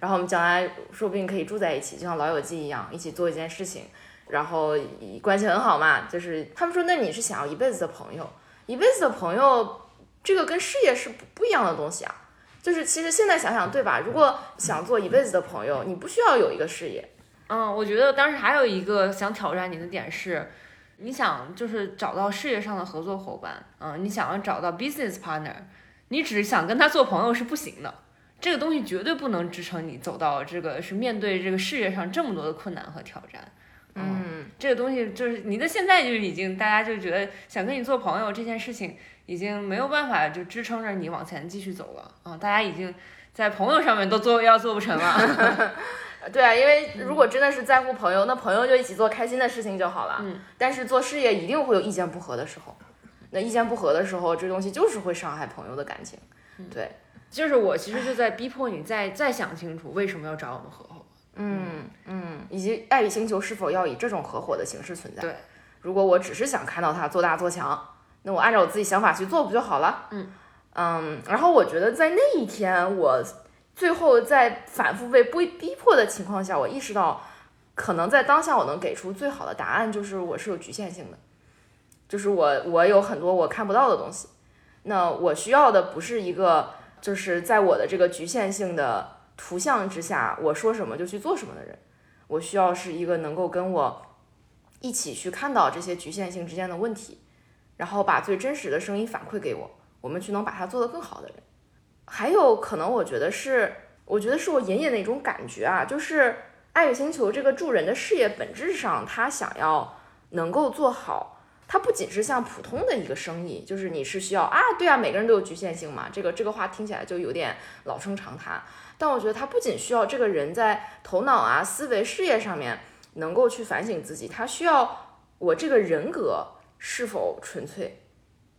然后我们将来说不定可以住在一起，就像老友记一样，一起做一件事情，然后关系很好嘛，就是他们说那你是想要一辈子的朋友，一辈子的朋友。这个跟事业是不不一样的东西啊。就是其实现在想想，对吧？如果想做一辈子的朋友，你不需要有一个事业。嗯，我觉得当时还有一个想挑战你的点是，你想就是找到事业上的合作伙伴，嗯，你想要找到 business partner，你只想跟他做朋友是不行的，这个东西绝对不能支撑你走到这个是面对这个事业上这么多的困难和挑战。嗯，这个东西就是你的现在就已经大家就觉得想跟你做朋友这件事情已经没有办法就支撑着你往前继续走了啊、大家已经在朋友上面都做要做不成了。对啊，因为如果真的是在乎朋友，那朋友就一起做开心的事情就好了。嗯，但是做事业一定会有意见不合的时候，那意见不合的时候，这东西就是会伤害朋友的感情。对，就是我其实就在逼迫你再再想清楚为什么要找我们合伙。嗯嗯，以及爱与星球是否要以这种合伙的形式存在？对，如果我只是想看到它做大做强，那我按照我自己想法去做不就好了？嗯嗯，然后我觉得在那一天，我最后在反复被逼逼迫的情况下，我意识到，可能在当下我能给出最好的答案就是我是有局限性的，就是我我有很多我看不到的东西，那我需要的不是一个就是在我的这个局限性的图像之下，我说什么就去做什么的人，我需要是一个能够跟我一起去看到这些局限性之间的问题，然后把最真实的声音反馈给我，我们去能把它做得更好的人。还有可能，我觉得是，我觉得是我隐隐的一种感觉啊，就是爱与星球这个助人的事业，本质上他想要能够做好，它不仅是像普通的一个生意，就是你是需要啊，对啊，每个人都有局限性嘛，这个这个话听起来就有点老生常谈。但我觉得它不仅需要这个人在头脑啊、思维、事业上面能够去反省自己，他需要我这个人格是否纯粹，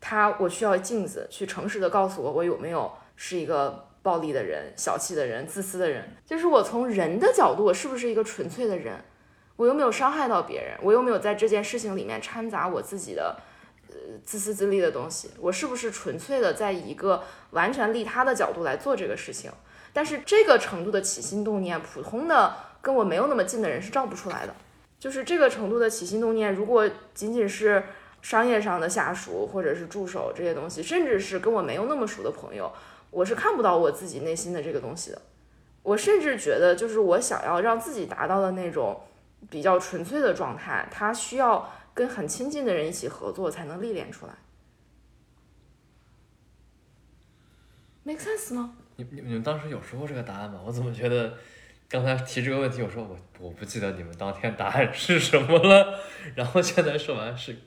他我需要镜子去诚实的告诉我，我有没有是一个暴力的人、小气的人、自私的人，就是我从人的角度，我是不是一个纯粹的人，我又没有伤害到别人，我又没有在这件事情里面掺杂我自己的。呃，自私自利的东西，我是不是纯粹的在一个完全利他的角度来做这个事情？但是这个程度的起心动念，普通的跟我没有那么近的人是照不出来的。就是这个程度的起心动念，如果仅仅是商业上的下属或者是助手这些东西，甚至是跟我没有那么熟的朋友，我是看不到我自己内心的这个东西的。我甚至觉得，就是我想要让自己达到的那种比较纯粹的状态，他需要跟很亲近的人一起合作才能历练出来。make sense 吗？你你你们当时有说过这个答案吗？我怎么觉得刚才提这个问题，我说我我不记得你们当天答案是什么了，然后现在说完是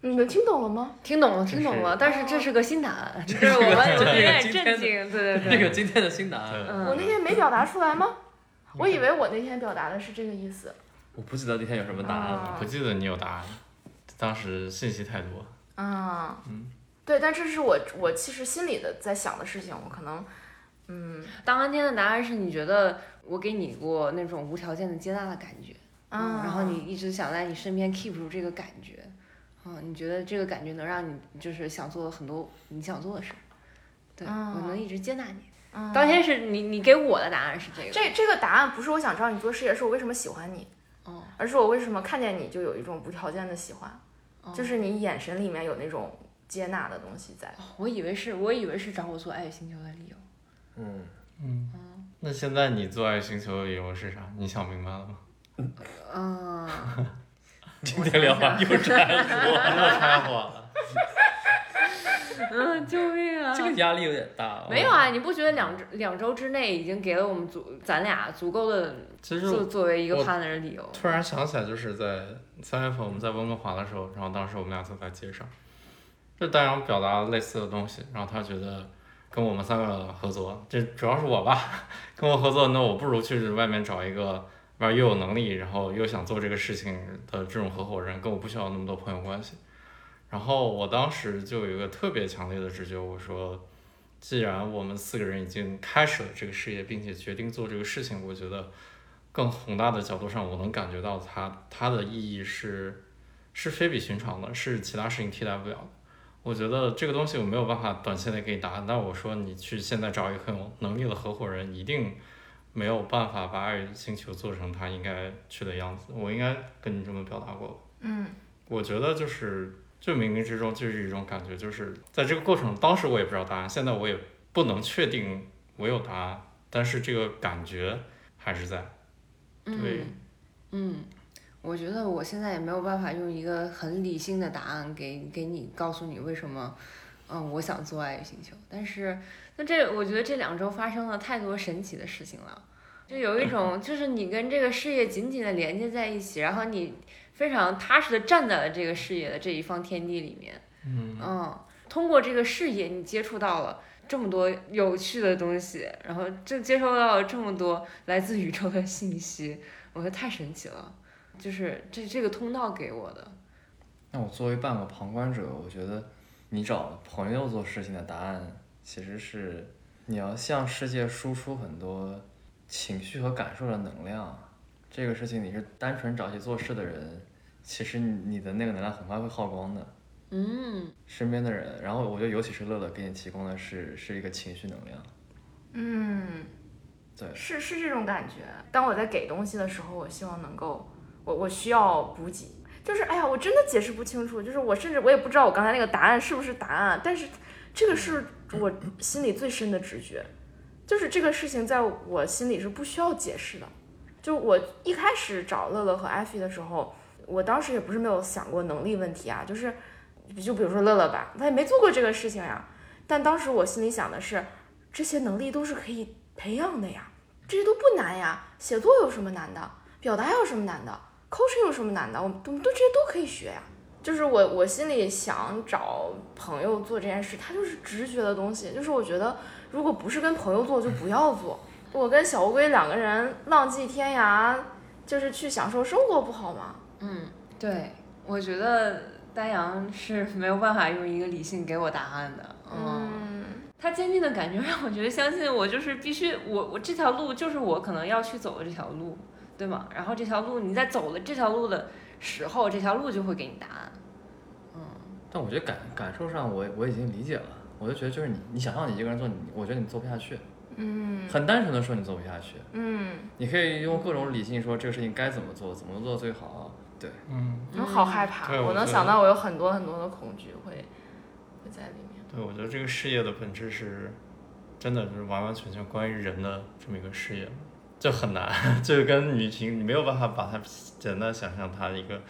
你们听懂了吗？听懂了，听懂了，但是这是个新答案，就是我们有点今天的震惊，对对对这，个今天的新答案，嗯，我那天没表达出来吗？我以为我那天表达的是这个意思。我不记得那天有什么答案了。啊不记得你有答案，当时信息太多。啊，嗯，对，但这是我我其实心里的在想的事情，我可能，嗯当天的答案是你觉得我给你过那种无条件的接纳的感觉，嗯，啊，然后你一直想在你身边 keep 住这个感觉，嗯，你觉得这个感觉能让你就是想做很多你想做的事，对、嗯我能一直接纳你。嗯当天是你你给我的答案是这个，这这个答案不是我想知道你做事业，是我为什么喜欢你，哦，而是我为什么看见你就有一种无条件的喜欢，哦就是你眼神里面有那种接纳的东西在。哦我以为是我以为是找我做爱与星球的理由，嗯，嗯，那现在你做爱星球的理由是啥？你想明白了吗？嗯，今天聊完又拆我又拆火了。嗯，救命啊！这个压力有点大。没有啊，你不觉得两周两周之内已经给了我们足咱俩足够的其实作作为一个我 partner 的理由？突然想起来，就是在三月份我们在温哥华的时候，然后当时我们俩走在街上，就大洋表达类似的东西，然后他觉得跟我们三个合作，这主要是我吧，跟我合作，那我不如去外面找一个完又有能力，然后又想做这个事情的这种合伙人，跟我不需要那么多朋友关系。然后我当时就有一个特别强烈的直觉，我说，既然我们四个人已经开始了这个事业，并且决定做这个事情，我觉得更宏大的角度上，我能感觉到它它的意义是是非比寻常的，是其他事情替代不了的。我觉得这个东西我没有办法短期内给你答案，但我说你去现在找一个很有能力的合伙人，一定没有办法把爱星球做成他应该去的样子。我应该跟你这么表达过吧。嗯我觉得就是就冥冥之中就是一种感觉，就是在这个过程，当时我也不知道答案，现在我也不能确定我有答案，但是这个感觉还是在。对嗯，嗯，我觉得我现在也没有办法用一个很理性的答案给给你告诉你为什么，嗯，我想做爱与星球。但是，那这我觉得这两周发生了太多神奇的事情了，就有一种就是你跟这个事业紧紧的连接在一起，然后你非常踏实的站在了这个事业的这一方天地里面。嗯嗯，通过这个事业，你接触到了这么多有趣的东西，然后就接收到了这么多来自宇宙的信息，我觉得太神奇了。就是这这个通道给我的，那我作为半个旁观者，我觉得你找朋友做事情的答案，其实是你要向世界输出很多情绪和感受的能量。这个事情你是单纯找些做事的人，其实你你的那个能量很快会耗光的。嗯身边的人，然后我觉得尤其是乐乐给你提供的是是一个情绪能量。嗯，对，是是这种感觉。当我在给东西的时候，我希望能够，我我需要补给。就是哎呀，我真的解释不清楚。就是我甚至我也不知道我刚才那个答案是不是答案，但是这个是我心里最深的直觉。就是这个事情在我心里是不需要解释的。就我一开始找乐乐和艾菲的时候，我当时也不是没有想过能力问题啊，就是就比如说乐乐吧，他也没做过这个事情呀。但当时我心里想的是，这些能力都是可以培养的呀，这些都不难呀。写作有什么难的？表达有什么难的？coach 有什么难的？我们都这些都可以学呀。就是我我心里想找朋友做这件事，它就是直觉的东西。就是我觉得，如果不是跟朋友做，就不要做。我跟小乌龟两个人浪迹天涯，就是去享受生活，不好吗？嗯，对，我觉得丹阳是没有办法用一个理性给我答案的。嗯，他坚定的感觉让我觉得相信我就是必须我我这条路就是我可能要去走的这条路，对吗？然后这条路你在走了这条路的时候，这条路就会给你答案。嗯但我觉得感感受上我我已经理解了，我就觉得就是你你想让你一个人做，你我觉得你做不下去，嗯。很单纯的说你做不下去，嗯，你可以用各种理性说这个事情该怎么做，怎么做最好，对，嗯，我好害怕，我能想到我有很多很多的恐惧会会在里面。对，我觉得这个事业的本质是，真的就是完完全全关于人的这么一个事业，就很难，就跟女性，你没有办法把它简单想象它一个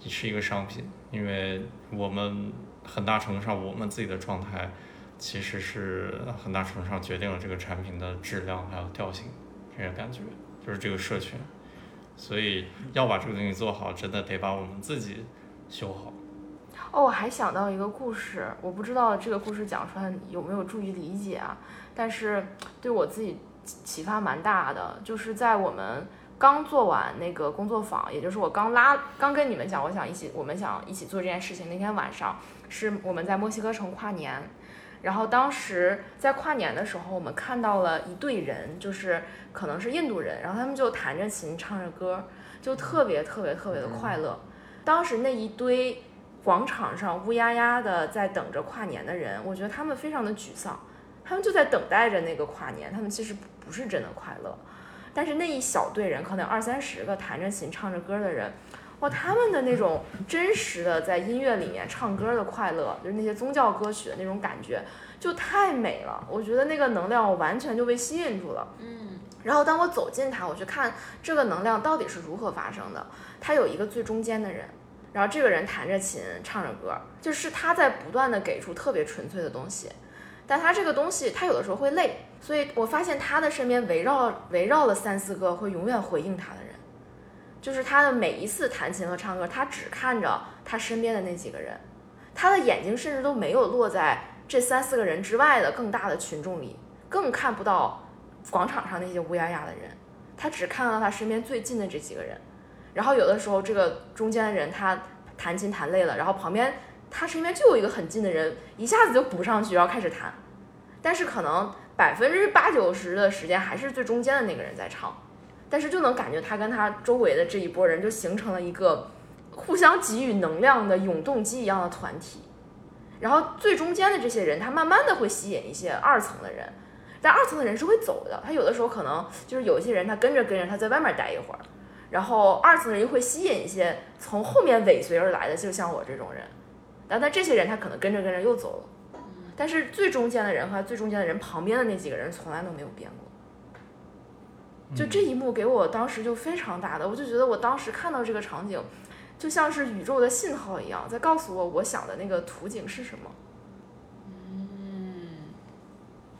是一个商品，因为我们很大程度上我们自己的状态，其实是很大程度上决定了这个产品的质量还有调性，这个感觉就是这个社群，所以要把这个东西做好，真的得把我们自己修好。哦，我还想到一个故事，我不知道这个故事讲出来有没有助于理解啊，但是对我自己启发蛮大的，就是在我们刚做完那个工作坊，也就是我刚拉刚跟你们讲，我想一起我们想一起做这件事情那天晚上，是我们在墨西哥城跨年。然后当时在跨年的时候，我们看到了一队人，就是可能是印度人，然后他们就弹着琴唱着歌，就特别特别特别的快乐。当时那一堆广场上乌压压的在等着跨年的人，我觉得他们非常的沮丧，他们就在等待着那个跨年，他们其实不是真的快乐。但是那一小队人，可能二三十个弹着琴唱着歌的人，哇，他们的那种真实的在音乐里面唱歌的快乐，就是那些宗教歌曲的那种感觉，就太美了。我觉得那个能量我完全就被吸引住了。嗯然后当我走近它，我去看这个能量到底是如何发生的。它有一个最中间的人，然后这个人弹着琴，唱着歌，就是他在不断的给出特别纯粹的东西。但他这个东西，他有的时候会累，所以我发现他的身边围绕围绕了三四个会永远回应他的人，就是他的每一次弹琴和唱歌，他只看着他身边的那几个人，他的眼睛甚至都没有落在这三四个人之外的更大的群众里，更看不到广场上那些乌压压的人，他只看到他身边最近的这几个人。然后有的时候这个中间的人他弹琴弹累了，然后旁边他身边就有一个很近的人，一下子就补上去，然后开始弹。但是可能百分之八九十的时间还是最中间的那个人在唱，但是就能感觉他跟他周围的这一波人就形成了一个互相给予能量的永动机一样的团体。然后最中间的这些人，他慢慢的会吸引一些二层的人，但二层的人是会走的，他有的时候可能就是有一些人他跟着跟着他在外面待一会儿，然后二层的人又会吸引一些从后面尾随而来的，就像我这种人，但但这些人他可能跟着跟着又走了。但是最中间的人和最中间的人旁边的那几个人从来都没有变过。就这一幕给我当时就非常大的，我就觉得我当时看到这个场景，就像是宇宙的信号一样，在告诉我我想的那个图景是什么。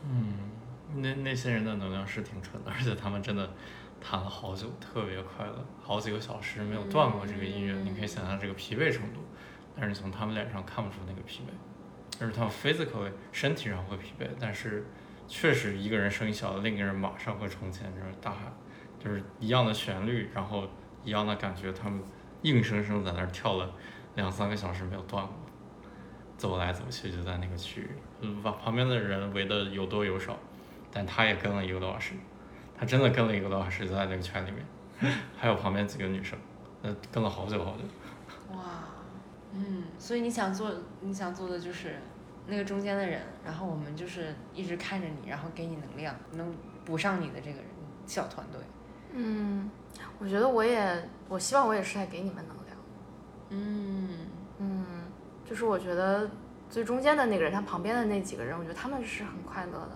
嗯那那些人的能量是挺纯的，而且他们真的弹了好久，特别快乐，好几个小时没有断过这个音乐。你可以想象这个疲惫程度，但是从他们脸上看不出那个疲惫，就是他们 physically 身体上会疲惫，但是确实一个人声音小了，另一个人马上会冲前，就是大喊，就是一样的旋律，然后一样的感觉，他们硬生生在那儿跳了两三个小时没有断过。走来走去就在那个区域，把旁边的人围的有多有少，但他也跟了一个多小时，他真的跟了一个多小时，就在那个圈里面，还有旁边几个女生，那跟了好久好久。哇，嗯，所以你想做，你想做的就是那个中间的人，然后我们就是一直看着你，然后给你能量，能补上你的这个人小团队。嗯，我觉得我也，我希望我也是在给你们能量。嗯嗯，就是我觉得最中间的那个人，他旁边的那几个人，我觉得他们是很快乐的，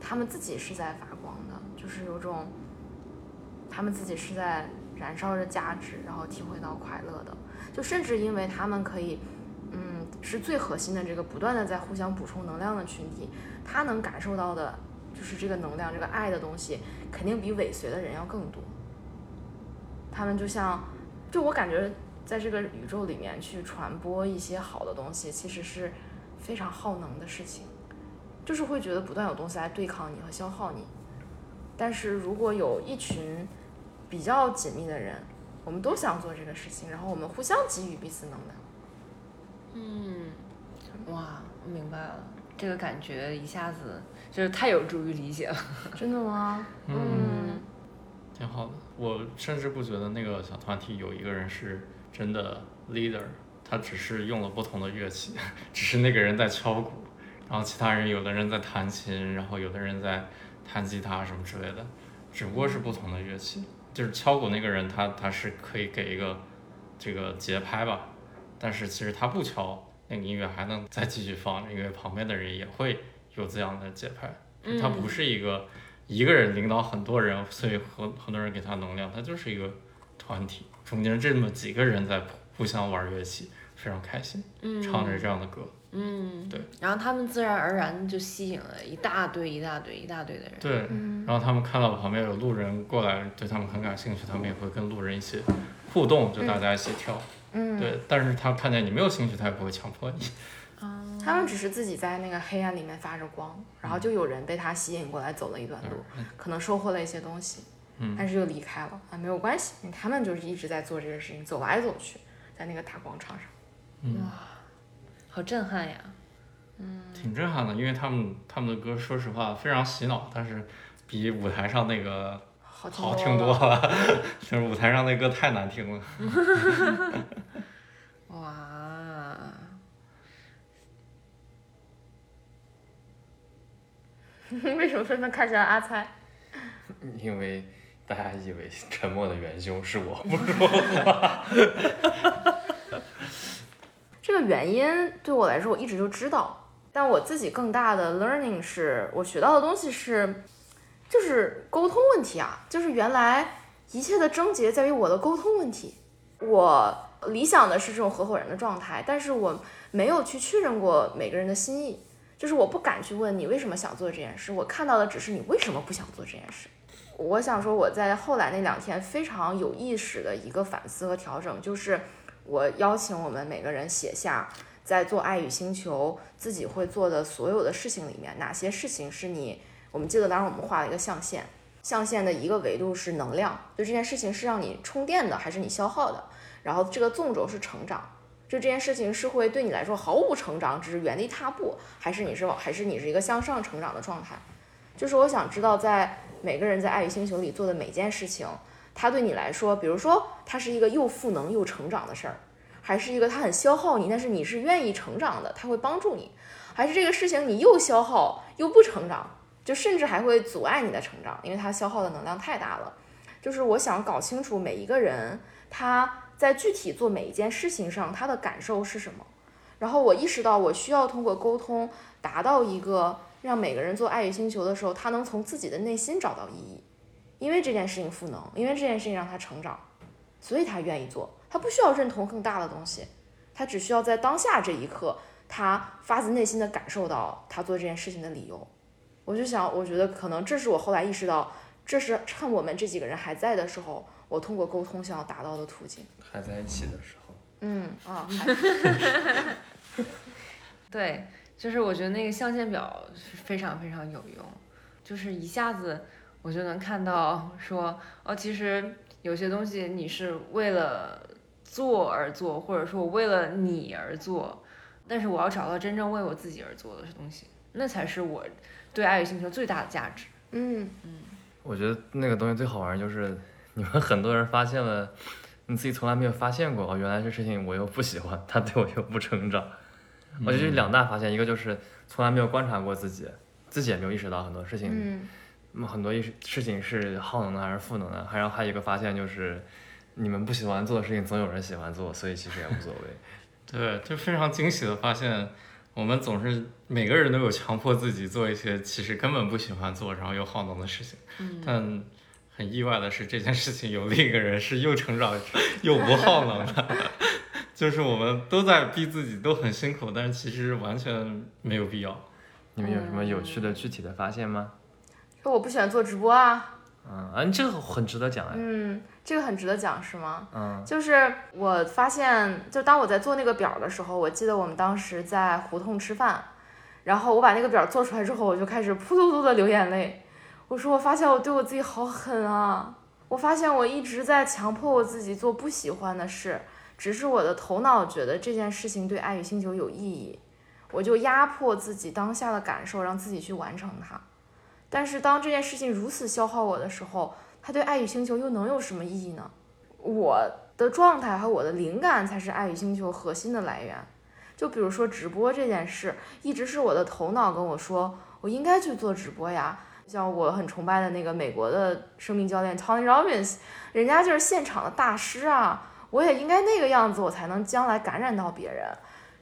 他们自己是在发光的，就是有种，他们自己是在燃烧着价值，然后体会到快乐的，就甚至因为他们可以，嗯，是最核心的这个不断的在互相补充能量的群体，他能感受到的就是这个能量、这个爱的东西，肯定比尾随的人要更多。他们就像，就我感觉，在这个宇宙里面去传播一些好的东西，其实是非常耗能的事情，就是会觉得不断有东西来对抗你和消耗你。但是如果有一群比较紧密的人，我们都想做这个事情，然后我们互相给予彼此能量。嗯，哇，我明白了，这个感觉一下子就是太有助于理解了。真的吗？嗯，挺好的。我甚至不觉得那个小团体有一个人是真的 leader，他只是用了不同的乐器，只是那个人在敲鼓，然后其他人有的人在弹琴，然后有的人在弹吉他什么之类的，只不过是不同的乐器。就是敲鼓那个人，他他是可以给一个这个节拍吧，但是其实他不敲，那个音乐还能再继续放，因为旁边的人也会有这样的节拍。他不是一个一个人领导很多人，所以很很多人给他能量，他就是一个团体，中间这么几个人在互相玩乐器，非常开心，唱着这样的歌。嗯，对。然后他们自然而然就吸引了一大堆、一大堆、一大堆的人。对，然后他们看到旁边有路人过来，对他们很感兴趣，他们也会跟路人一起互动，就大家一起跳。嗯，对，但是他看见你没有兴趣，他也不会强迫你。他们只是自己在那个黑暗里面发着光，然后就有人被他吸引过来走了一段路，可能收获了一些东西，嗯但是又离开了啊，没有关系，他们就是一直在做这个事情，走来走去，在那个大广场上。嗯，好震撼呀！嗯挺震撼的，因为他们他们的歌，说实话非常洗脑，但是比舞台上那个好好听听多了。就是舞台上那歌太难听了。哇，为什么纷纷看向阿猜？因为大家以为沉默的元凶是我，不是我。这个原因对我来说，我一直就知道，但我自己更大的 learning 是我学到的东西是，就是沟通问题啊，就是原来一切的症结在于我的沟通问题。我理想的是这种合伙人的状态，但是我没有去确认过每个人的心意，就是我不敢去问你为什么想做这件事，我看到的只是你为什么不想做这件事。我想说，我在后来那两天非常有意识的一个反思和调整，就是我邀请我们每个人写下，在做爱与星球自己会做的所有的事情里面，哪些事情是你，我们记得当时我们画了一个象限，象限的一个维度是能量，就这件事情是让你充电的还是你消耗的，然后这个纵轴是成长。就这件事情是会对你来说毫无成长，只是原地踏步，还是你是往，还是你是一个向上成长的状态？就是我想知道，在每个人在爱与星球里做的每件事情，它对你来说，比如说它是一个又赋能又成长的事儿，还是一个它很消耗你，但是你是愿意成长的，它会帮助你，还是这个事情你又消耗又不成长，就甚至还会阻碍你的成长，因为它消耗的能量太大了。就是我想搞清楚每一个人他在具体做每一件事情上他的感受是什么，然后我意识到我需要通过沟通达到一个让每个人做爱与星球的时候，他能从自己的内心找到意义，因为这件事情赋能，因为这件事情让他成长，所以他愿意做，他不需要认同更大的东西，他只需要在当下这一刻，他发自内心的感受到他做这件事情的理由。我就想，我觉得可能这是我后来意识到，这是趁我们这几个人还在的时候，我通过沟通想要达到的途径。还在一起的时候，嗯啊，对，就是我觉得那个象限表是非常非常有用，就是一下子我就能看到说，哦，其实有些东西你是为了做而做，或者说我为了你而做，但是我要找到真正为我自己而做的东西，那才是我对爱与星球最大的价值。嗯嗯我觉得那个东西最好玩就是你们很多人发现了你自己从来没有发现过，哦，原来这事情我又不喜欢，它对我又不成长。我觉得这两大发现，一个就是从来没有观察过自己，自己也没有意识到很多事情，嗯嗯很多意识事情是耗能的还是负能的，还然后还有一个发现就是，你们不喜欢做的事情，总有人喜欢做，所以其实也无所谓。对，就非常惊喜的发现，我们总是每个人都有强迫自己做一些其实根本不喜欢做，然后又耗能的事情。但很意外的是，这件事情有另一个人是又成长又不耗能的。就是我们都在逼自己，都很辛苦，但是其实完全没有必要。你们有什么有趣的具体的发现吗？说我不喜欢做直播啊，嗯啊，你这个很值得讲哎。嗯，这个很值得讲是吗？嗯就是我发现，就当我在做那个表的时候，我记得我们当时在胡同吃饭，然后我把那个表做出来之后，我就开始扑通通的流眼泪。我说我发现我对我自己好狠啊！我发现我一直在强迫我自己做不喜欢的事，只是我的头脑觉得这件事情对爱与星球有意义，我就压迫自己当下的感受，让自己去完成它。但是当这件事情如此消耗我的时候，它对爱与星球又能有什么意义呢？我的状态和我的灵感才是爱与星球核心的来源。就比如说直播这件事，一直是我的头脑跟我说，我应该去做直播呀。像我很崇拜的那个美国的生命教练 Tony Robbins，人家就是现场的大师啊，我也应该那个样子，我才能将来感染到别人。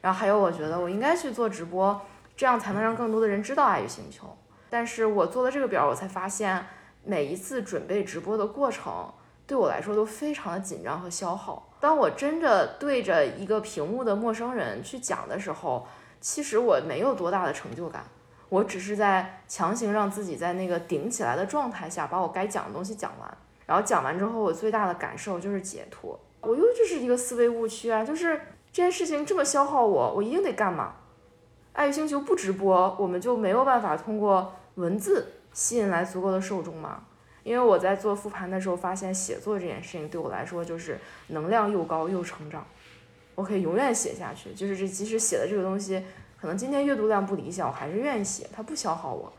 然后还有，我觉得我应该去做直播，这样才能让更多的人知道爱与星球。但是我做了这个表，我才发现每一次准备直播的过程，对我来说都非常的紧张和消耗。当我真的对着一个屏幕的陌生人去讲的时候，其实我没有多大的成就感，我只是在强行让自己在那个顶起来的状态下，把我该讲的东西讲完。然后讲完之后，我最大的感受就是解脱。我又这是一个思维误区啊，就是这件事情这么消耗我，我一定得干嘛？爱与星球不直播，我们就没有办法通过文字吸引来足够的受众吗？因为我在做复盘的时候发现，写作这件事情对我来说就是能量又高又成长，我可以永远写下去。就是这即使写的这个东西，可能今天阅读量不理想，我还是愿意写，它不消耗我。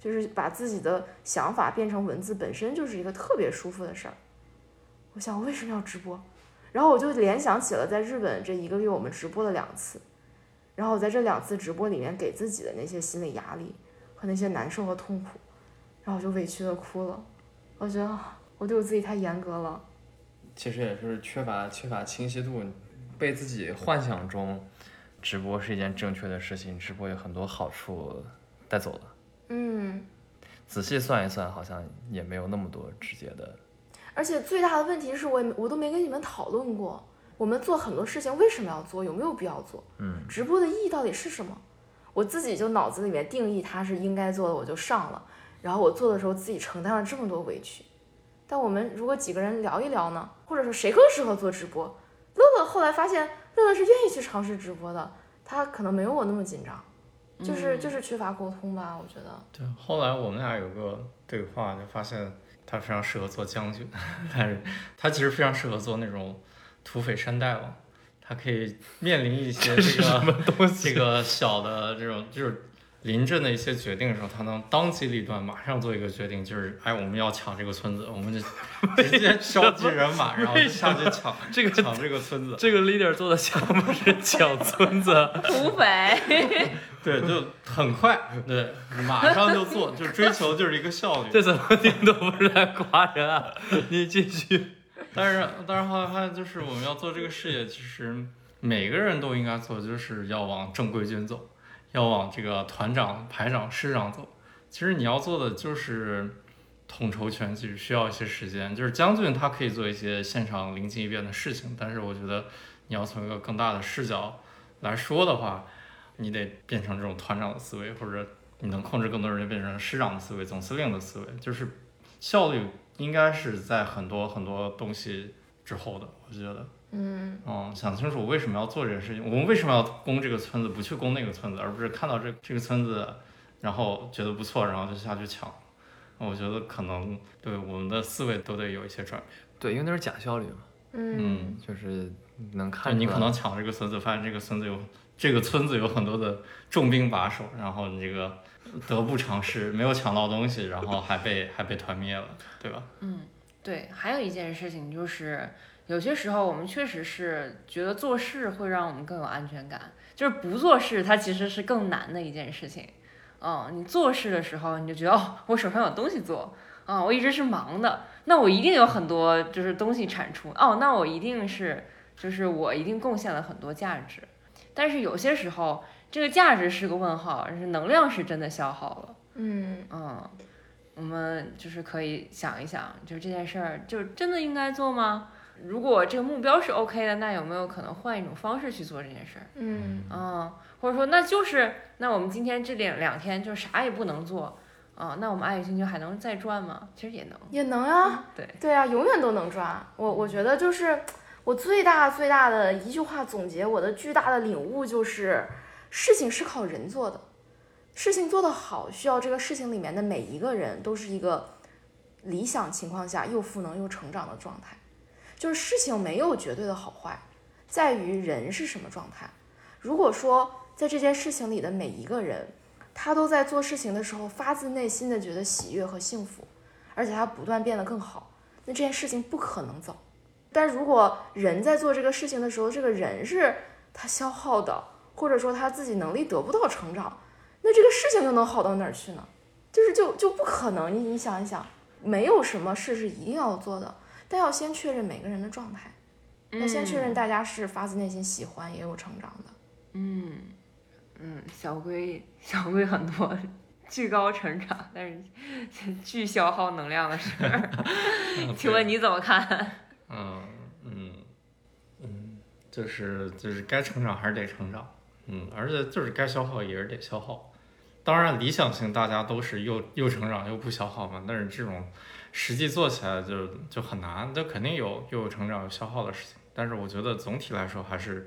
就是把自己的想法变成文字，本身就是一个特别舒服的事儿。我想我为什么要直播？然后我就联想起了在日本这一个月我们直播了两次，然后我在这两次直播里面给自己的那些心理压力和那些难受和痛苦，然后我就委屈的哭了。我觉得啊我对我自己太严格了。其实也是缺乏缺乏清晰度，被自己幻想中直播是一件正确的事情，直播有很多好处带走了。嗯，仔细算一算，好像也没有那么多直接的。而且最大的问题是我也我都没跟你们讨论过，我们做很多事情为什么要做，有没有必要做？嗯，直播的意义到底是什么？我自己就脑子里面定义它是应该做的，我就上了。然后我做的时候自己承担了这么多委屈。但我们如果几个人聊一聊呢，或者说谁更适合做直播？乐乐后来发现，乐乐是愿意去尝试直播的，他可能没有我那么紧张，就是就是缺乏沟通吧，我觉得。对，后来我们俩有个对话，就发现他非常适合做将军，但是他其实非常适合做那种土匪山大王，他可以面临一些这个这个小的这种就是临阵的一些决定的时候，他能当机立断，马上做一个决定，就是哎我们要抢这个村子，我们就 直接召集人马，然后就下去抢这个抢这个村子。这个 leader 做的项目是抢村子，土匪，对，就很快，对，马上就做，就追求就是一个效率。这怎么听都不是在夸人啊！你继续。但是，但是后来发现，就是我们要做这个事业，其实每个人都应该做，就是要往正规军走，要往这个团长、排长、师长走。其实你要做的就是统筹全局，需要一些时间。就是将军他可以做一些现场灵机一变的事情，但是我觉得你要从一个更大的视角来说的话，你得变成这种团长的思维，或者你能控制更多人变成师长的思维、总司令的思维，就是效率应该是在很多很多东西之后的，我觉得。嗯嗯，想清楚为什么要做这件事情，我们为什么要攻这个村子，不去攻那个村子，而不是看到这这个村子，然后觉得不错，然后就下去抢。我觉得可能对我们的思维都得有一些转变。对，因为那是假效率嘛，嗯嗯，就是能看你可能抢这个村子，发现这个村子有这个村子有很多的重兵把守，然后你这个得不偿失，没有抢到东西，然后还被还被团灭了，对吧？嗯对，还有一件事情就是，有些时候我们确实是觉得做事会让我们更有安全感，就是不做事它其实是更难的一件事情。嗯，你做事的时候你就觉得哦，我手上有东西做，啊、我一直是忙的，那我一定有很多就是东西产出，哦，那我一定是就是我一定贡献了很多价值。但是有些时候这个价值是个问号，是能量是真的消耗了。嗯嗯，我们就是可以想一想，就是这件事儿，就真的应该做吗？如果这个目标是 OK 的，那有没有可能换一种方式去做这件事儿？嗯嗯，或者说那就是那我们今天这两两天就啥也不能做，啊、那我们爱与星球还能再赚吗？其实也能，也能啊，对，对啊，永远都能赚。我我觉得就是我最大最大的一句话总结我的巨大的领悟就是，事情是靠人做的，事情做得好，需要这个事情里面的每一个人都是一个理想情况下又赋能又成长的状态。就是事情没有绝对的好坏，在于人是什么状态。如果说在这件事情里的每一个人，他都在做事情的时候发自内心的觉得喜悦和幸福，而且他不断变得更好，那这件事情不可能走。但如果人在做这个事情的时候，这个人是他消耗的，或者说他自己能力得不到成长，那这个事情又能好到哪儿去呢？就是就就不可能。你你想一想，没有什么事是一定要做的，但要先确认每个人的状态，要先确认大家是发自内心喜欢也有成长的。嗯嗯，小龟小龟很多巨高成长，但是巨消耗能量的事儿 请问你怎么看？嗯嗯嗯，就是就是该成长还是得成长，嗯，而且就是该消耗也是得消耗。当然，理想型大家都是又又成长又不消耗嘛，但是这种实际做起来就就很难，这肯定有又有成长又消耗的事情。但是我觉得总体来说还是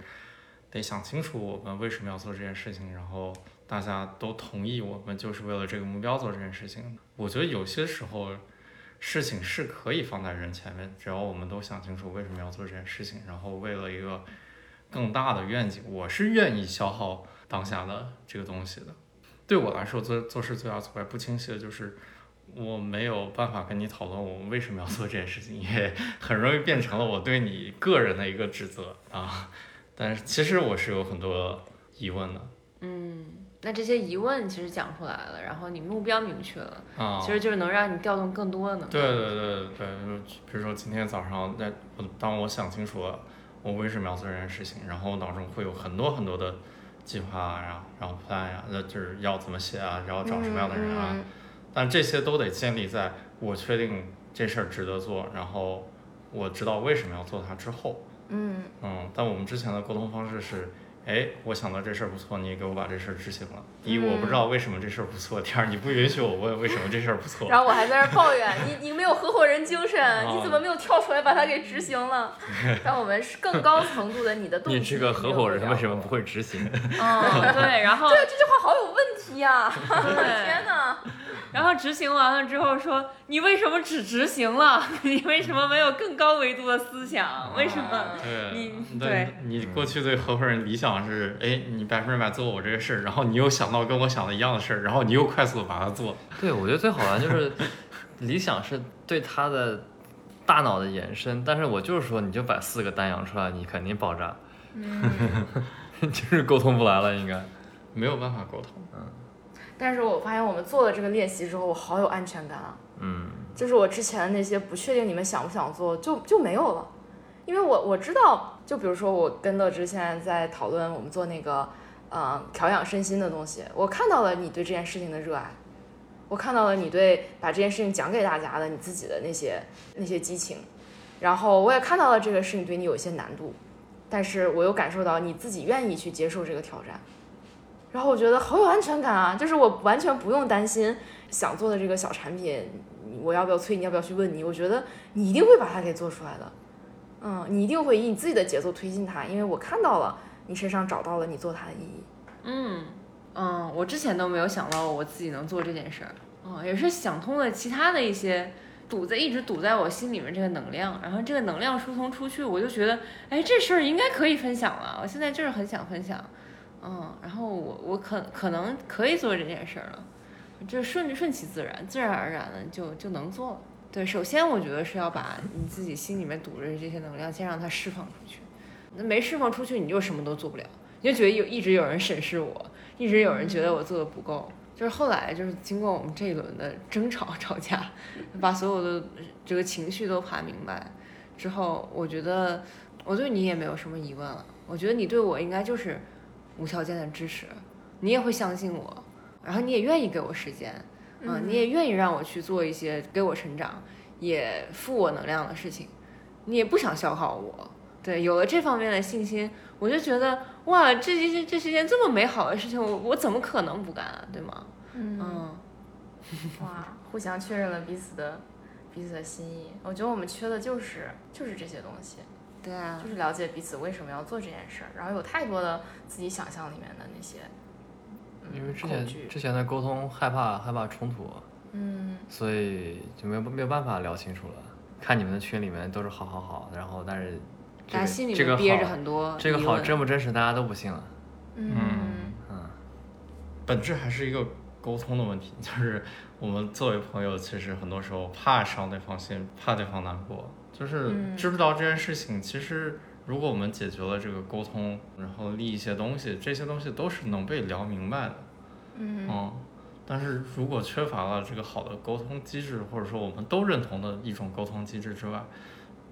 得想清楚我们为什么要做这件事情，然后大家都同意我们就是为了这个目标做这件事情。我觉得有些时候事情是可以放在人前面，只要我们都想清楚为什么要做这件事情，然后为了一个更大的愿景，我是愿意消耗当下的这个东西的。对我来说，做做事最大阻碍不清晰的就是我没有办法跟你讨论我们为什么要做这件事情，也很容易变成了我对你个人的一个指责啊。但是其实我是有很多疑问的嗯，那这些疑问其实讲出来了，然后你目标明确了，啊。其实就是能让你调动更多的能量。对对对对，比如说今天早上在我当我想清楚了我为什么要做这件事情，然后我脑中会有很多很多的计划啊，然后 plan 呀、那就是要怎么写啊，然后找什么样的人啊，嗯但这些都得建立在我确定这事儿值得做，然后我知道为什么要做它之后。嗯嗯，但我们之前的沟通方式是，哎，我想到这事儿不错，你给我把这事儿执行了。第一，我不知道为什么这事儿不错；第二，你不允许我问为什么这事儿不错。然后我还在那抱怨你，你没有合伙人精神，你怎么没有跳出来把它给执行了？让我们是更高程度的你的动机。你是个合伙人，为什么不会？执行？嗯，对，然后 对，这句话好有问题呀、对天哪！然后执行完了之后说，你为什么只执行了？你为什么没有更高维度的思想？为什么？对，你对对你过去对合伙人理想是，哎，你百分之百做我这个事儿，然后你又想到跟我想的一样的事儿，然后你又快速的把它做。对，我觉得最好玩就是理想是对他的大脑的延伸，但是我就是说，你就摆四个单阳出来，你肯定爆炸，就是沟通不来了，应该。没有办法沟通。嗯但是我发现我们做了这个练习之后，我好有安全感啊！嗯，就是我之前那些不确定你们想不想做，就就没有了，因为我我知道，就比如说我跟乐之现在在讨论我们做那个呃调养身心的东西，我看到了你对这件事情的热爱，我看到了你对把这件事情讲给大家的你自己的那些那些激情，然后我也看到了这个事情对你有一些难度，但是我又感受到你自己愿意去接受这个挑战。然后我觉得好有安全感啊，就是我完全不用担心想做的这个小产品，我要不要催你，要不要去问你？我觉得你一定会把它给做出来的，嗯，你一定会以你自己的节奏推进它，因为我看到了你身上找到了你做它的意义。嗯。嗯，我之前都没有想到我自己能做这件事儿，嗯，也是想通了其他的一些堵在一直堵在我心里面这个能量，然后这个能量疏通出去，我就觉得，哎，这事儿应该可以分享了，我现在就是很想分享，嗯，然后我我可可能可以做这件事儿了，就顺顺其自然，自然而然的就就能做。了。对，首先我觉得是要把你自己心里面堵着的这些能量，先让它释放出去。那没释放出去，你就什么都做不了，你就觉得有一直有人审视我，一直有人觉得我做的不够。就是后来就是经过我们这一轮的争吵 吵架，把所有的这个情绪都盘明白之后，我觉得我对你也没有什么疑问了。我觉得你对我应该就是无条件的支持，你也会相信我，然后你也愿意给我时间，嗯，你也愿意让我去做一些给我成长、也负我能量的事情，你也不想消耗我。对，有了这方面的信心，我就觉得哇，这这这是件这么美好的事情，我我怎么可能不干啊？对吗？嗯，嗯，哇，互相确认了彼此的彼此的心意。我觉得我们缺的就是就是这些东西，对啊就，是了解彼此为什么要做这件事儿，然后有太多的自己想象里面的那些，嗯因为之前之前的沟通害怕害怕冲突，嗯所以就没有没有办法聊清楚了。看你们的群里面都是好好好，然后但是这个大家心里这个面憋着好很多这个好真不真实，大家都不信了。嗯嗯，本质还是一个沟通的问题，就是我们作为朋友，其实很多时候怕伤对方心，怕对方难过，就是嗯知不知道这件事情，其实如果我们解决了这个沟通，然后立一些东西，这些东西都是能被聊明白的，嗯嗯。但是如果缺乏了这个好的沟通机制，或者说我们都认同的一种沟通机制之外，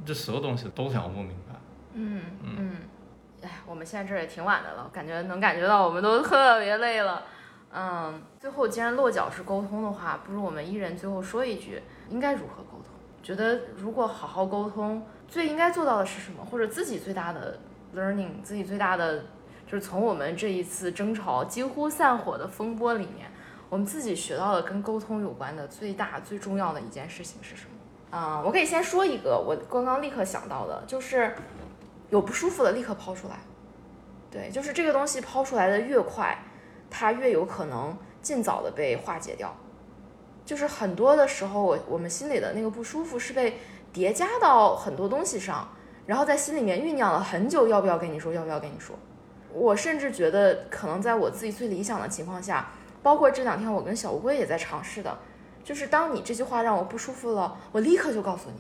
这所有东西都聊不明白。嗯嗯，哎，我们现在这儿也挺晚的了，感觉能感觉到我们都特别累了。嗯，最后既然落脚是沟通的话，不如我们一人最后说一句，应该如何沟通？觉得如果好好沟通，最应该做到的是什么？或者自己最大的 learning，自己最大的就是从我们这一次争吵几乎散伙的风波里面，我们自己学到的跟沟通有关的最大最重要的一件事情是什么？啊、我可以先说一个我刚刚立刻想到的，就是有不舒服的立刻抛出来。对，就是这个东西抛出来的越快，它越有可能尽早的被化解掉。就是很多的时候，我我们心里的那个不舒服是被叠加到很多东西上，然后在心里面酝酿了很久，要不要跟你说，要不要跟你说。我甚至觉得，可能在我自己最理想的情况下，包括这两天我跟小乌龟也在尝试的，就是当你这句话让我不舒服了，我立刻就告诉你。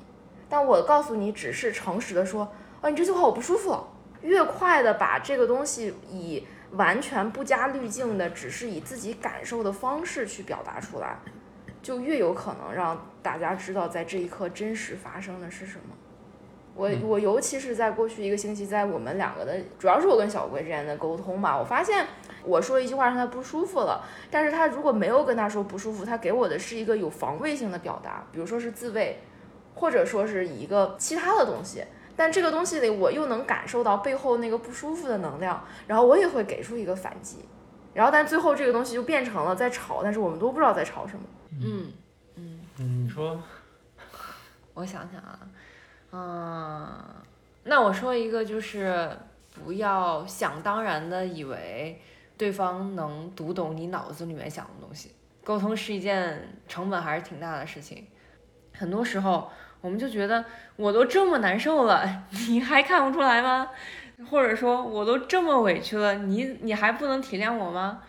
但我告诉你只是诚实的说，哦，你这句话我不舒服了。越快的把这个东西以完全不加滤镜的，只是以自己感受的方式去表达出来，就越有可能让大家知道在这一刻真实发生的是什么。我我尤其是在过去一个星期，在我们两个的，主要是我跟小龟之间的沟通吧，我发现我说一句话让他不舒服了，但是他如果没有跟他说不舒服，他给我的是一个有防卫性的表达，比如说是自卫，或者说是一个其他的东西。但这个东西里，我又能感受到背后那个不舒服的能量，然后我也会给出一个反击，然后但最后这个东西就变成了在吵，但是我们都不知道在吵什么。嗯，嗯，你说 我想想啊，嗯，那我说一个就是不要想当然的以为对方能读懂你脑子里面想的东西。沟通是一件成本还是挺大的事情，很多时候我们就觉得我都这么难受了，你还看不出来吗？或者说我都这么委屈了，你你还不能体谅我吗？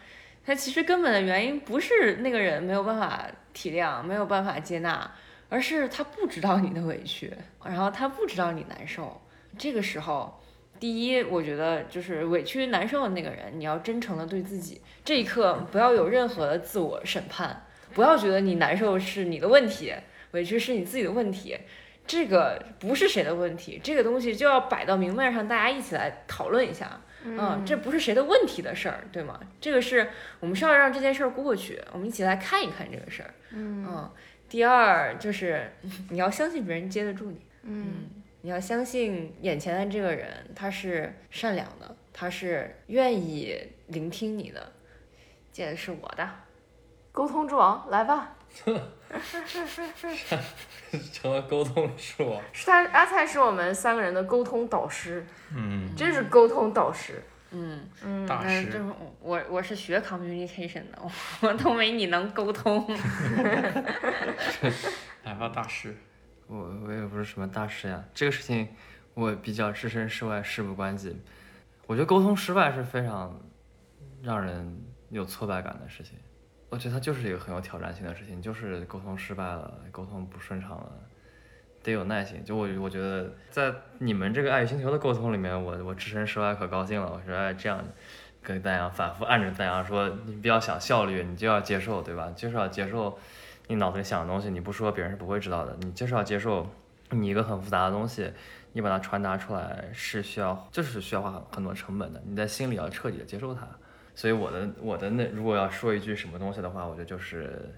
它其实根本的原因不是那个人没有办法体谅，没有办法接纳，而是他不知道你的委屈，然后他不知道你难受。这个时候，第一，我觉得就是委屈难受的那个人，你要真诚的对自己，这一刻不要有任何的自我审判，不要觉得你难受是你的问题，委屈是你自己的问题。这个不是谁的问题，这个东西就要摆到明面上，大家一起来讨论一下。嗯，这不是谁的问题的事儿，对吗？这个是我们是要让这件事儿过去，我们一起来看一看这个事儿。嗯，第二就是你要相信别人接得住你，嗯你要相信眼前的这个人他是善良的，他是愿意聆听你的。接的是我的，沟通之王，来吧，成了沟通是我。是他阿菜是我们三个人的沟通导师，嗯，真是沟通导师。嗯，嗯，大嗯，师是我我是学 communication 的，我都没你能沟通。来吧，大师。我我也不是什么大师呀，这个事情我比较置身事外，事不关己。我觉得沟通失败是非常让人有挫败感的事情。我觉得它就是一个很有挑战性的事情，就是沟通失败了，沟通不顺畅了，得有耐心。就我我觉得在你们这个爱与星球的沟通里面，我我置身事外可高兴了。我说哎这样跟大洋反复按着大洋说，你不要想效率，你就要接受，对吧？就是要接受你脑子里想的东西，你不说别人是不会知道的。你就是要接受你一个很复杂的东西，你把它传达出来是需要，就是需要花很多成本的。你在心里要彻底的接受它。所以我的我的那如果要说一句什么东西的话，我觉得就是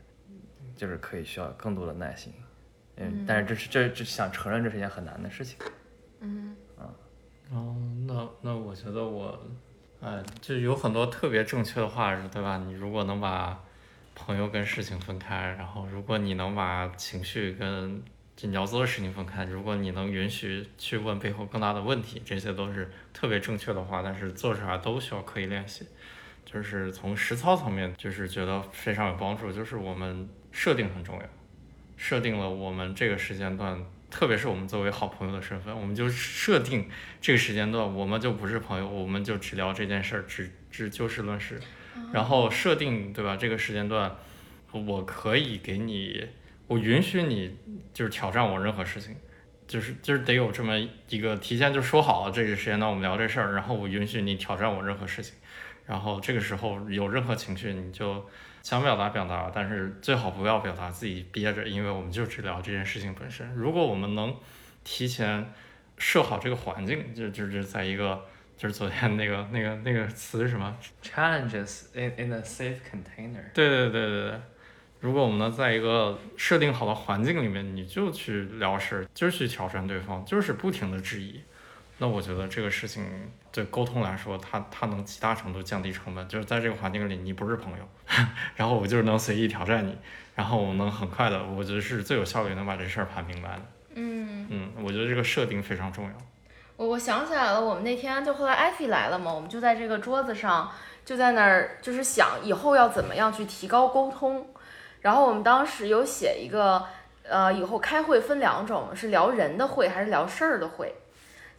就是可以需要更多的耐心。嗯，但是这是这这想承认这是一件很难的事情。嗯哦，那那我觉得我，哎，就有很多特别正确的话，对吧？你如果能把朋友跟事情分开，然后如果你能把情绪跟就你要做的事情分开，如果你能允许去问背后更大的问题，这些都是特别正确的话。但是做啥都需要刻意练习，就是从实操层面，就是觉得非常有帮助。就是我们设定很重要，设定了我们这个时间段，特别是我们作为好朋友的身份，我们就设定这个时间段，我们就不是朋友，我们就只聊这件事儿，只只就事论事。然后设定对吧？这个时间段，我可以给你，我允许你就是挑战我任何事情，就是就是得有这么一个提前就说好了这个时间段我们聊这事儿，然后我允许你挑战我任何事情，然后这个时候有任何情绪你就想表达表达，但是最好不要表达自己憋着，因为我们就只聊这件事情本身。如果我们能提前设好这个环境，就就就是在一个就是昨天那个那个那个词是什么？Challenges in in a safe container。对对对对对，如果我们能在一个设定好的环境里面，你就去聊事儿，就去挑战对方，就是不停的质疑，那我觉得这个事情对沟通来说，它它能极大程度降低成本。就是在这个环境里，你不是朋友，然后我就是能随意挑战你，然后我能很快的，我觉得是最有效率能把这事儿盘明白的。嗯，嗯，我觉得这个设定非常重要。我我想起来了，我们那天就后来艾菲来了嘛，我们就在这个桌子上就在那儿就是想以后要怎么样去提高沟通，然后我们当时有写一个，呃，以后开会分两种，是聊人的会还是聊事儿的会，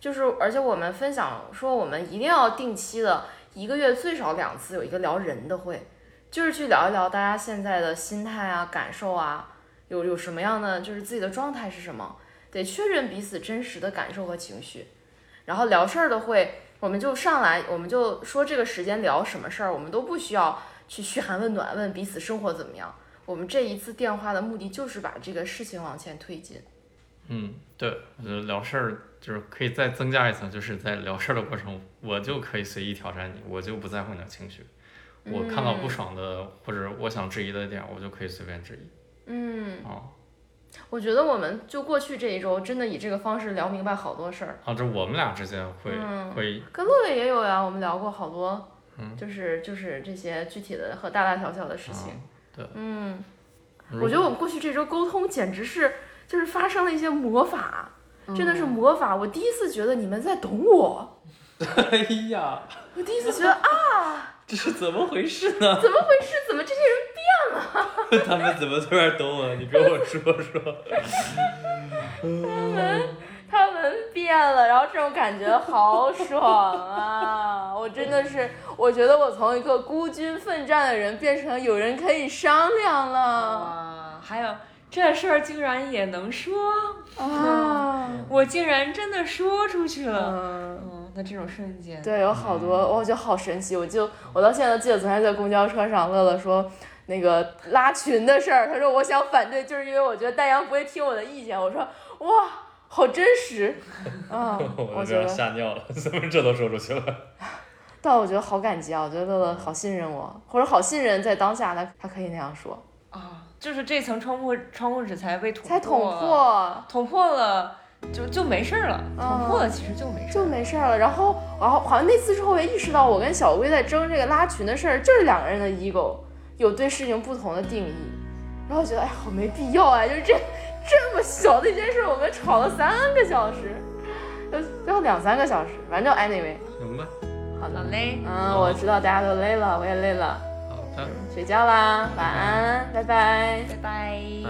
就是而且我们分享说我们一定要定期的一个月最少两次有一个聊人的会，就是去聊一聊大家现在的心态啊、感受啊，有有什么样的就是自己的状态是什么，得确认彼此真实的感受和情绪。然后聊事儿的会，我们就上来，我们就说这个时间聊什么事儿，我们都不需要去嘘寒问暖，问彼此生活怎么样。我们这一次电话的目的就是把这个事情往前推进。嗯，对，我觉得聊事儿就是可以再增加一层，就是在聊事儿的过程，我就可以随意挑战你，我就不在乎你的情绪。我看到不爽的或者我想质疑的点，我就可以随便质疑。嗯，啊我觉得我们就过去这一周，真的以这个方式聊明白好多事儿。啊，这我们俩之间会、嗯会跟乐乐也有呀，我们聊过好多，嗯就是就是这些具体的和大大小小的事情。啊对嗯，我觉得我们过去这周沟通简直是就是发生了一些魔法，真的是嗯魔法。我第一次觉得你们在懂我，哎呀，我第一次觉得啊，这是怎么回事呢？怎么回事？怎么这些人变了 他们怎么突然懂我？你跟我说说。他们变了，然后这种感觉好爽啊！我真的是，我觉得我从一个孤军奋战的人变成有人可以商量了哇，还有这事儿竟然也能说，啊！我竟然真的说出去了。嗯。嗯，那这种瞬间，对，有好多，我觉得好神奇。我就我到现在都记得昨天在公交车上，乐乐说那个拉群的事儿，他说我想反对，就是因为我觉得丹阳不会听我的意见。我说哇，好真实啊！我觉得，吓尿了，怎么这都说出去了？但我觉得好感激啊！我觉得乐乐好信任我，或者好信任在当下他他可以那样说，啊，就是这层窗户窗户纸才被捅才捅，破。捅破了就就没事儿了，捅破了其实就没事儿就没事儿了，然后，然后好像那次之后，我也意识到我跟小薇在争这个拉群的事儿，就是两个人的 ego 有对事情不同的定义，然后我觉得哎，好没必要啊，就是这这么小的一件事，我们吵了三个小时，要要两三个小时，反正 anyway，行吧，好的，嘞，嗯，我知道大家都累了，我也累了，睡觉啦，晚安，拜拜。拜拜。拜。